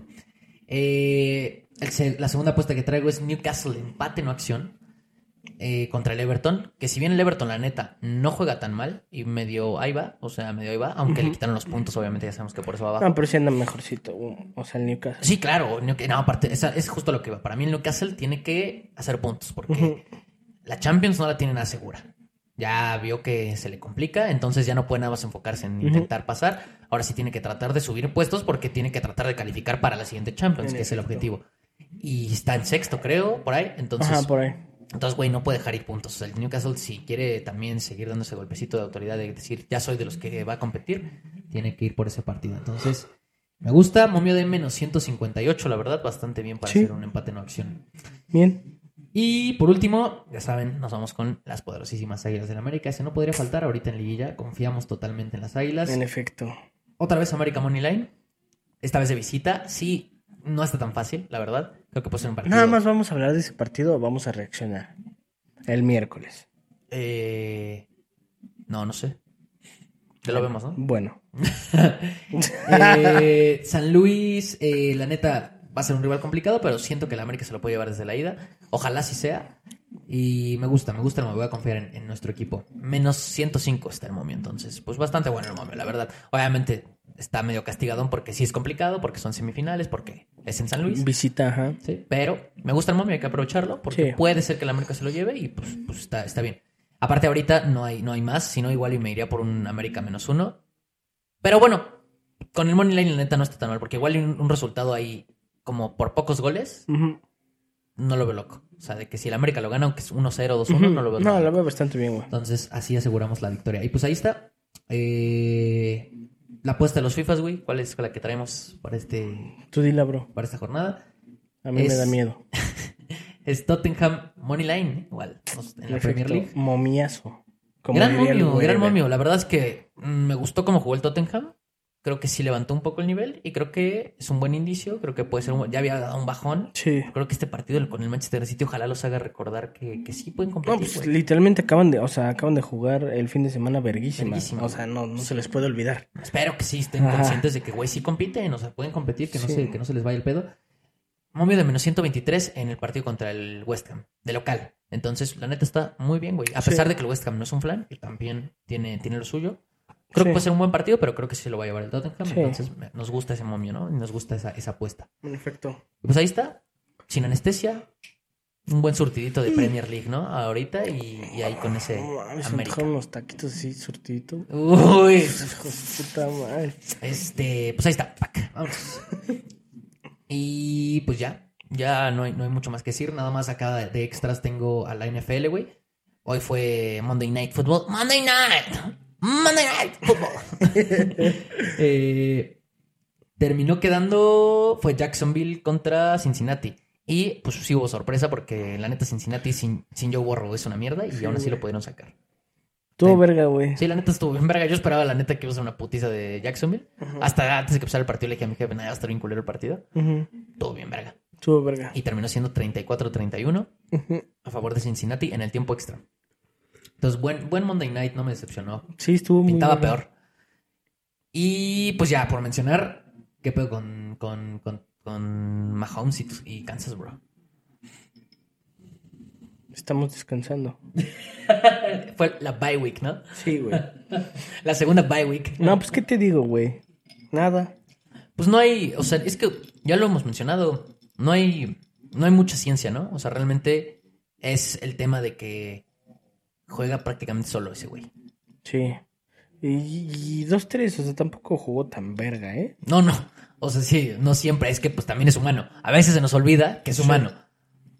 Eh, la segunda apuesta que traigo es Newcastle, empate, no acción, eh, contra el Everton, que si bien el Everton, la neta, no juega tan mal, y medio ahí va, o sea, medio ahí va, aunque le quitaron los puntos, obviamente ya sabemos que por eso va abajo. No, pero sí anda mejorcito. uh, O sea, el Newcastle. Sí, claro, no, aparte, esa- es justo lo que va. Para mí el Newcastle tiene que hacer puntos, porque la Champions no la tiene nada segura. Ya vio que se le complica, entonces ya no puede nada más enfocarse en intentar pasar. Ahora sí tiene que tratar de subir puestos porque tiene que tratar de calificar para la siguiente Champions, En que es el objetivo. Y está en sexto, creo, por ahí. Entonces, Ajá, por ahí. Entonces, güey, no puede dejar ir puntos. O sea, el Newcastle, si quiere también seguir dando ese golpecito de autoridad de decir, ya soy de los que va a competir, tiene que ir por ese partido. Entonces, me gusta. Momio de menos 158, la verdad, bastante bien para Sí. hacer un empate en opción. Bien. Y por último, ya saben, nos vamos con las poderosísimas Águilas del América. Ese no podría faltar ahorita en Liguilla. Confiamos totalmente en las Águilas. En efecto. Otra vez América Money Line. Esta vez de visita. Sí, no está tan fácil, la verdad. Creo que puede ser un partido. Nada más vamos a hablar de ese partido o vamos a reaccionar. El miércoles. Eh, No, no sé. Ya lo vemos, ¿no? Bueno. <laughs> Eh, San Luis, eh, la neta, va a ser un rival complicado, pero siento que el América se lo puede llevar desde la ida. Ojalá sí sea. Y me gusta, me gusta, me voy a confiar en, en nuestro equipo. Menos 105 está el momio, entonces, pues bastante bueno el momio, la verdad. Obviamente está medio castigadón porque sí es complicado, porque son semifinales, porque es en San Luis. Visita, ajá. Sí, pero me gusta el momio, hay que aprovecharlo, porque Sí. puede ser que el América se lo lleve y pues, pues está, está bien. Aparte ahorita no hay, no hay más, sino igual y me iría por un América menos uno. Pero bueno, con el Money Line la neta no está tan mal, porque igual y un, un resultado ahí como por pocos goles, Ujú. No lo veo loco. O sea, de que si el América lo gana, aunque es 1-0 2-1, Ujú. no lo veo No, nada. lo veo bastante bien, güey. Entonces así aseguramos la victoria. Y pues ahí está. Eh, la apuesta de los FIFAs, güey. ¿Cuál es la que traemos para, este, Tú dila, bro. para esta jornada? A mí Es- me da miedo. <laughs> Es Tottenham Money Line, igual, en la Premier League. Momiazo. Como Gran momio, gran momio. La verdad es que mm, me gustó cómo jugó el Tottenham. Creo que sí levantó un poco el nivel y creo que es un buen indicio. Creo que puede ser un, ya había dado un bajón. Sí. Creo que este partido con el Manchester City ojalá los haga recordar que, que sí pueden No, competir. pues güey. literalmente acaban de, o sea, acaban de jugar el fin de semana verguísima. Verguísima. O sea, no, no se les puede olvidar. Espero que sí estén Ajá. conscientes de que, güey, sí compiten, o sea, pueden competir, que no, se, que no se les vaya el pedo. Momio de menos 123 en el partido contra el West Ham, de local. Entonces, la neta está muy bien, güey. A Sí. pesar de que el West Ham no es un flan, que también tiene, tiene lo suyo. Creo que puede ser un buen partido, pero creo que sí se lo va a llevar el Tottenham. Sí. Entonces, nos gusta ese momio, ¿no? Y nos gusta esa, esa apuesta. En efecto. Y pues ahí está, sin anestesia. Un buen surtidito de Premier League, ¿no? Ahorita y, y ahí con ese se América. unos taquitos así, surtidito. Uy, <laughs> Hijo de puta madre. Este, pues ahí está, pack, vámonos. Y pues ya, ya no hay, no hay mucho más que decir. Nada más acá de, de extras tengo a la NFL, güey. Hoy fue Monday Night Football. Monday Night. Monday Night Football. Eh, terminó quedando, fue Jacksonville contra Cincinnati. Y pues sí hubo sorpresa porque la neta Cincinnati sin, sin Joe Burrow es una mierda y Sí, aún así güey. lo pudieron sacar. Todo Sí. verga, güey. Sí, la neta estuvo bien verga. Yo esperaba la neta que iba a ser una putiza de Jacksonville. Hasta antes de que empezara el partido le dije a mi jefe, nada, va a estar bien culero el partido. Ujú. Todo bien verga. Todo verga. Y terminó siendo 34-31 Ujú. a favor de Cincinnati en el tiempo extra. Entonces, buen, buen Monday Night, no me decepcionó. Sí, estuvo muy Pintaba peor. Y pues ya, por mencionar, ¿qué pedo con, con, con, con Mahomes y, y Kansas, bro? Estamos descansando. <laughs> Fue la bye week, ¿no? Sí, güey. <laughs> La segunda bye week. No, pues, ¿qué te digo, güey? Nada. Pues no hay, o sea, es que ya lo hemos mencionado, no hay, no hay mucha ciencia, ¿no? O sea, realmente es el tema de que juega prácticamente solo ese güey. Sí. Y, y dos, tres, o sea, tampoco jugó tan verga, ¿eh? No, no, o sea, sí, no siempre, es que pues también es humano. A veces se nos olvida que es humano.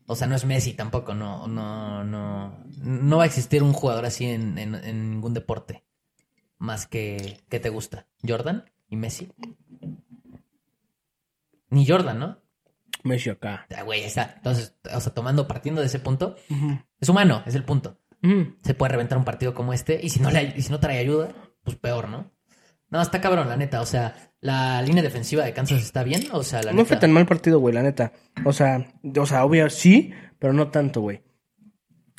O sea, no es Messi tampoco, no, no, no, no va a existir un jugador así en, en- en ningún deporte. Más que, que te gusta. Jordan y Messi. Ni Jordan, ¿no? Messi acá. Ah, Güey, está. Entonces, o sea, tomando, partiendo de ese punto, es humano, es el punto. Se puede reventar un partido como este, y si no, le, y si no trae ayuda, pues peor, ¿no? No, está cabrón, la neta. O sea, la línea defensiva de Kansas está bien. O sea, la No neta. fue tan mal partido, güey, la neta. O sea, o sea, obvio sí, pero no tanto, güey.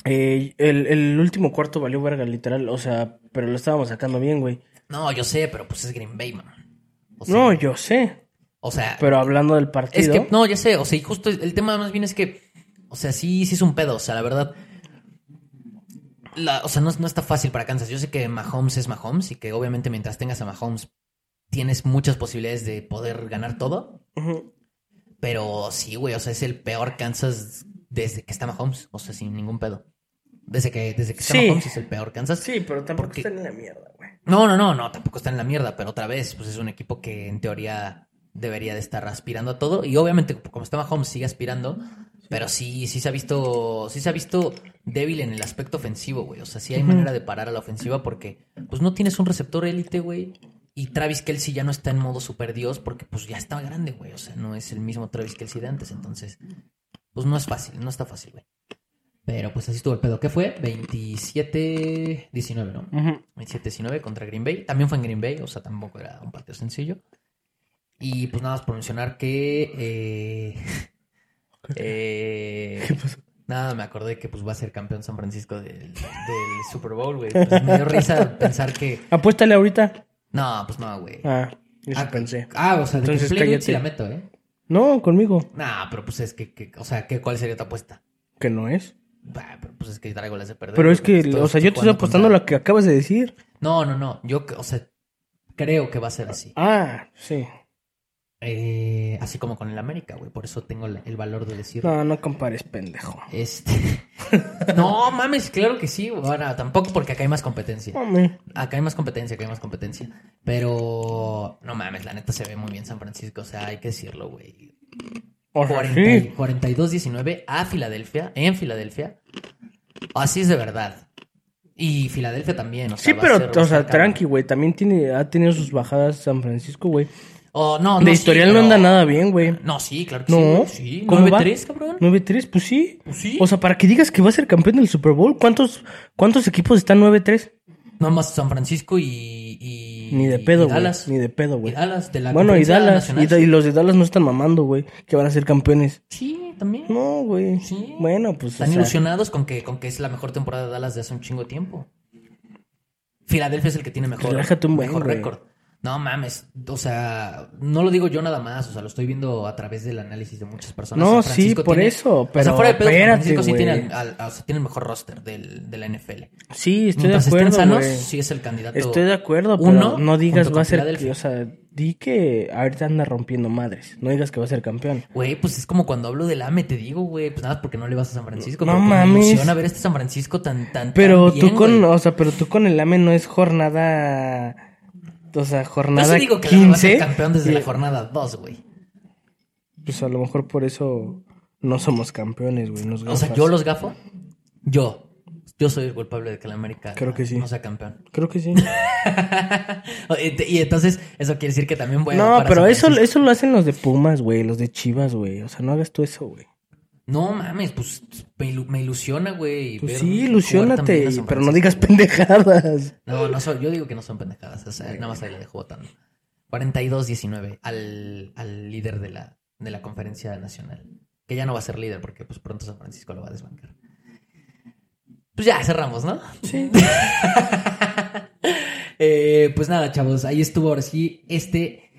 Eh, el, el último cuarto valió verga, literal. O sea, pero lo estábamos sacando bien, güey. No, yo sé, pero pues es Green Bay, man. O sea, No, yo sé. o sea, Pero hablando del es partido. que, no, ya sé. O sea, y justo el tema más bien es que, o sea, sí, sí es un pedo. O sea, la verdad. La- o sea, no, no está fácil para Kansas. Yo sé que Mahomes es Mahomes y que obviamente mientras tengas a Mahomes tienes muchas posibilidades de poder ganar todo. Pero sí, güey, o sea, es el peor Kansas desde que está Mahomes, o sea, sin ningún pedo. Desde que, desde que está Sí. Mahomes es el peor Kansas. Sí, pero tampoco Porque- están en la mierda, güey. No, no, no, no, tampoco está en la mierda, pero otra vez, pues es un equipo que en teoría debería de estar aspirando a todo. Y obviamente, como está Mahomes, sigue aspirando, Pero sí, sí se ha visto, sí se ha visto débil en el aspecto ofensivo, güey. O sea, sí hay manera de parar a la ofensiva porque, pues no tienes un receptor élite, güey. Y Travis Kelsey ya no está en modo super dios porque, pues ya está grande, güey. O sea, no es el mismo Travis Kelsey de antes. Entonces, pues no es fácil, no está fácil, güey. Pero pues así estuvo el pedo. ¿Qué fue? 27-19, ¿no? Ujú. 27-19 contra Green Bay. También fue en Green Bay, o sea, tampoco era un partido sencillo. Y pues nada más por mencionar que. eh, <laughs> eh, ¿Qué pasó? Nada, me acordé que pues va a ser campeón San Francisco del, del Super Bowl, güey. Pues, me dio risa pensar que. Apuéstale ahorita. No, pues no, güey. Ah, eso Ah, pensé. Ah, o sea, de Entonces, que sí la meto, ¿eh? No, conmigo. Nah, pero pues es que, que- o sea, ¿qué, ¿cuál sería tu apuesta? Que no es. Bah, pero pues es que traigo las de perder. Pero es que, o sea, yo te estoy apostando contra- lo que acabas de decir. No, no, no. Yo, o sea, creo que va a ser así. Ah, sí. Eh, así como con el América, güey. Por eso tengo el valor de decir. No, no compares, pendejo. Este. <laughs> no, mames, claro que sí. Bueno, tampoco porque acá hay más competencia. Hombre. Acá hay más competencia, acá hay más competencia. Pero, no mames, la neta se ve muy bien San Francisco. O sea, hay que decirlo, güey. O sea, 40 sí. 42-19 a Filadelfia, en Filadelfia. Así es de verdad. Y Filadelfia también. O sea, Sí, pero, o sea, tranqui, güey. También tiene, ha tenido sus bajadas San Francisco, güey. No, no, De sí, historial no pero- anda nada bien, güey. No, sí, claro que No. sí. güey, Sí, ¿Cómo va? 9-3, cabrón. 9-3, pues sí. Pues sí. O sea, para que digas que va a ser campeón del Super Bowl, ¿cuántos, cuántos equipos están 9-3? Nada más San Francisco y. y Ni de pedo, güey. Dallas. Ni de pedo, güey. Dallas, de la Bueno, y Dallas. Y, los de Dallas no están mamando, güey. Que van a ser campeones. Sí, también. No, güey. Sí. Bueno, pues. o Están sea, ilusionados con que, con que es la mejor temporada de Dallas de hace un chingo tiempo. Filadelfia es el que tiene mejor, Relájate un buen, mejor récord. No mames, o sea, no lo digo yo nada más, o sea, lo estoy viendo a través del análisis de muchas personas. No, sí, por tiene- eso, o sea, pero fuera de pedo, San espérate, Francisco sí tiene, al- al- o sea, tiene el mejor roster del, de la NFL. Sí, estoy Mientras de acuerdo, estén sanos, sí es el candidato. Estoy de acuerdo, uno pero no digas va a ser. O sea, di que ahorita anda rompiendo madres. No digas que va a ser campeón. Güey, pues es como cuando hablo del AME, te digo, güey, pues nada, porque no le vas a San Francisco. No mames. Me ilusiona ver este San Francisco tan, tan, Pero tan tú con, o sea, pero tú con el AME no es jornada. O sea, jornada sí digo que el AME va a ser 15. campeón desde y- la jornada 2, güey. Pues a lo mejor por eso no somos campeones, güey. Nos O sea, yo los gafo. Yo. Yo soy el culpable de que la América Creo que sí. no sea campeón. Creo que sí. <laughs> y entonces, eso quiere decir que también voy a no, pero eso, eso lo hacen los de Pumas, güey. Los de Chivas, güey. O sea, no hagas tú eso, güey. No mames, pues me, ilu- me ilusiona, güey. Pues sí, ilusionate, pero no digas pendejadas. No, no soy, yo digo que no son pendejadas. O sea, nada más ahí le dejo votando. 42-19 al, al líder de la, de la conferencia nacional. Que ya no va a ser líder porque pues pronto San Francisco lo va a desbancar. Pues ya, cerramos, ¿no? Sí. <laughs> Eh, pues nada, chavos, ahí estuvo ahora sí este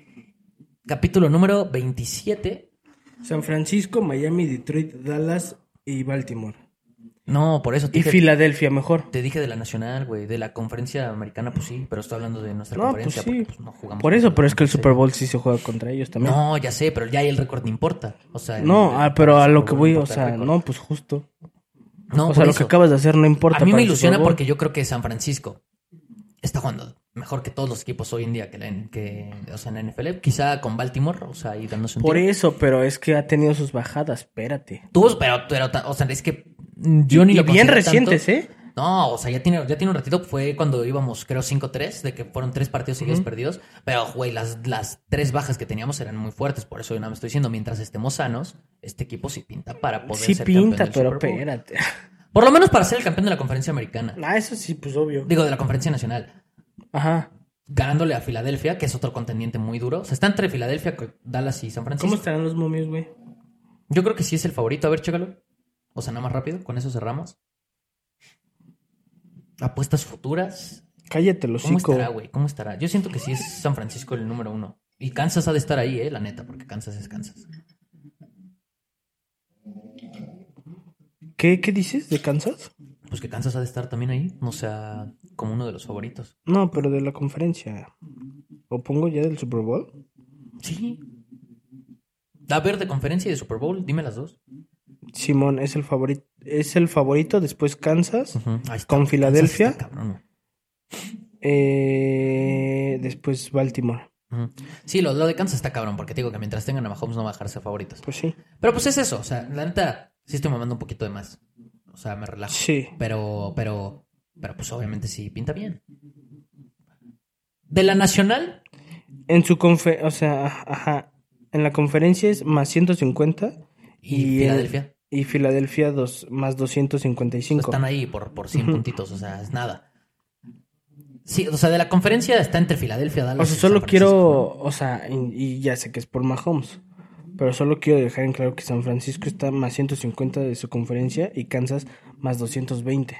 capítulo número 27. San Francisco, Miami, Detroit, Dallas y Baltimore. No, por eso te Y dije, Filadelfia, mejor. te dije de la nacional, güey. De la conferencia americana, pues sí, pero estoy hablando de nuestra No, pues conferencia sí. porque pues, no jugamos. Por eso, pero es que el. Super Bowl sí se juega contra ellos también. No, ya sé, pero ya el récord no importa. O sea, el- No, ah, pero a lo que voy, o sea, no, pues justo. No, o sea, lo que acabas de hacer no importa. A mí me ilusiona porque yo creo que San Francisco está jugando mejor que todos los equipos hoy en día que, la, que o sea, en la NFL. Quizá con Baltimore, o sea, ahí dándose un Por tiro. eso, pero es que ha tenido sus bajadas, espérate. Tuvo, pero, pero, o sea, es que yo ni y lo bien recientes, tanto. ¿eh? No, o sea, ya tiene, ya tiene un ratito. Fue cuando íbamos, creo, 5-3, de que fueron tres partidos seguidos perdidos. Pero, güey, las, las tres bajas que teníamos eran muy fuertes. Por eso yo nada me estoy diciendo, mientras estemos sanos, este equipo sí pinta para poder Sí ser pinta, campeón del pero espérate. Por lo menos para ser el campeón de la conferencia americana. Ah, eso sí, pues obvio. Digo, de la conferencia nacional. Ajá. Ganándole a Filadelfia, que es otro contendiente muy duro. O sea, está entre Filadelfia, Dallas y San Francisco. ¿Cómo estarán los momios, güey? Yo creo que sí es el favorito. A ver, chécalo. O sea, nada más rápido. Con eso cerramos. Apuestas futuras. Cállate, los ¿Cómo estará, güey? ¿Cómo estará? Yo siento que sí es San Francisco el número uno. Y Kansas ha de estar ahí, eh, la neta, porque Kansas es Kansas. ¿Qué, ¿Qué dices de Kansas? Pues que Kansas ha de estar también ahí. O sea, como uno de los favoritos. No, pero de la conferencia. ¿O pongo ya del Super Bowl? Sí. A ver, de conferencia y de Super Bowl, dime las dos. Simón es el favorito. Es el favorito, después Kansas. Está. ¿Con Filadelfia? Está. Eh, después Baltimore. Sí, lo, lo de Kansas está cabrón, porque te digo que mientras tengan a Mahomes no va a dejarse favoritos. Pues sí. Pero pues es eso, o sea, la neta, Sí estoy mamando un poquito de más. O sea, me relajo. Sí. Pero, pero, pero pues obviamente sí pinta bien. De la nacional, En su confe... O sea, ajá. En la conferencia es más 150. y, Y, Filadelfia. Y Filadelfia dos, más pues, 255. están ahí por, por 100 Ujú. puntitos, o sea, es nada. Sí, o sea, de la conferencia está entre Filadelfia, Dallas. O sea, y solo quiero, o sea, y, y ya sé que es por Mahomes, pero solo quiero dejar en claro que San Francisco está más 150 de su conferencia y Kansas más 220.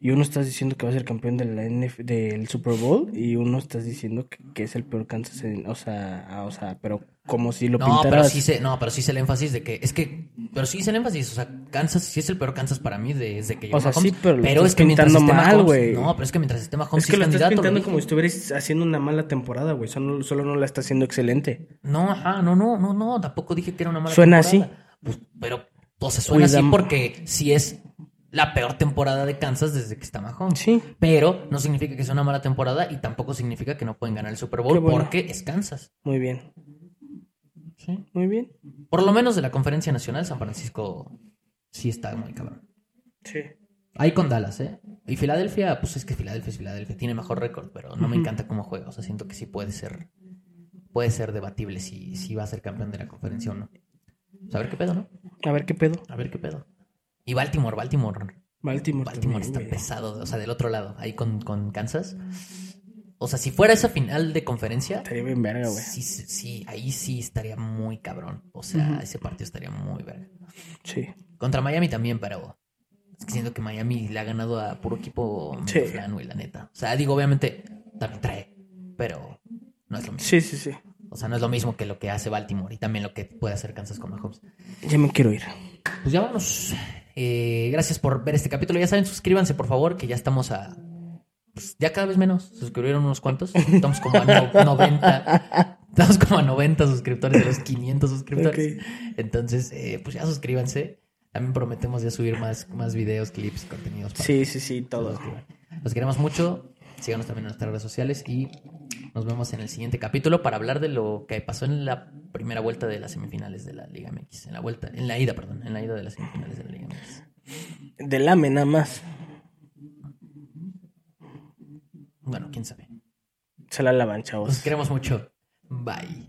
Y uno estás diciendo que va a ser campeón de la NF del Super Bowl y uno estás diciendo que, que es el peor Kansas, en- o sea, ah, o sea, pero como si lo No, pero pintaras. sí se, no, pero sí se el énfasis de que es que, pero sí se el énfasis, o sea, Kansas sí es el peor Kansas para mí desde que llegó O sea, Mahomes, sí, pero lo estás es que mientras pintando esté mal, güey. no, pero es que mientras esté Mahomes es que lo es estás pintando lo como si estuvieras haciendo una mala temporada, güey. Solo, solo no la está haciendo excelente. No, ajá, no, no, no, no, tampoco dije que era una mala Suena temporada. Pues, pero, o sea, suena así Cuidam- porque sí es la peor temporada de Kansas desde que está Mahomes. Sí. Pero no significa que sea una mala temporada y tampoco significa que no pueden ganar el Super Bowl bueno. porque es Kansas. Muy bien. Sí. Muy bien. Por lo menos de la conferencia nacional, San Francisco sí está muy cabrón. Sí. Ahí con Dallas, ¿eh? Y Filadelfia, pues es que Filadelfia es Filadelfia, tiene mejor récord, pero no me encanta cómo juega. O sea, siento que sí puede ser, puede ser debatible si, si va a ser campeón de la conferencia o no. Pues a ver qué pedo, ¿no? A ver qué pedo. A ver qué pedo. Y Baltimore, Baltimore. Baltimore. Baltimore también, está güey. pesado, o sea, del otro lado, ahí con, con Kansas. O sea, si fuera esa final de conferencia, Estaría bien verga, güey. sí, ahí sí estaría muy cabrón. O sea, ese partido estaría muy verga. Sí. Contra Miami también, pero es que siento que Miami le ha ganado a puro equipo Sí. güey, la neta. O sea, digo, obviamente también trae, pero no es lo mismo. Sí, sí, sí. O sea, no es lo mismo que lo que hace Baltimore y también lo que puede hacer Kansas con Mahomes. Ya me quiero ir. Pues ya vamos. Eh, gracias por ver este capítulo. Ya saben, suscríbanse, por favor, que ya estamos a. pues, ya cada vez menos. Suscribieron unos cuantos. Estamos como a no- <laughs> 90. Estamos como a 90 suscriptores de los 500 suscriptores. Ok. Entonces, eh, pues ya suscríbanse. También prometemos ya subir más, más videos, clips, contenidos. para Sí, sí, sí, todo. Los queremos mucho. Síganos también en nuestras redes sociales y nos vemos en el siguiente capítulo para hablar de lo que pasó en la primera vuelta de las semifinales de la Liga MX. En la vuelta, en la ida, perdón, en la ida de las semifinales de la Liga MX. Del AME nada más. Bueno, quién sabe. Se la lavan, chavos. Los queremos mucho. Bye.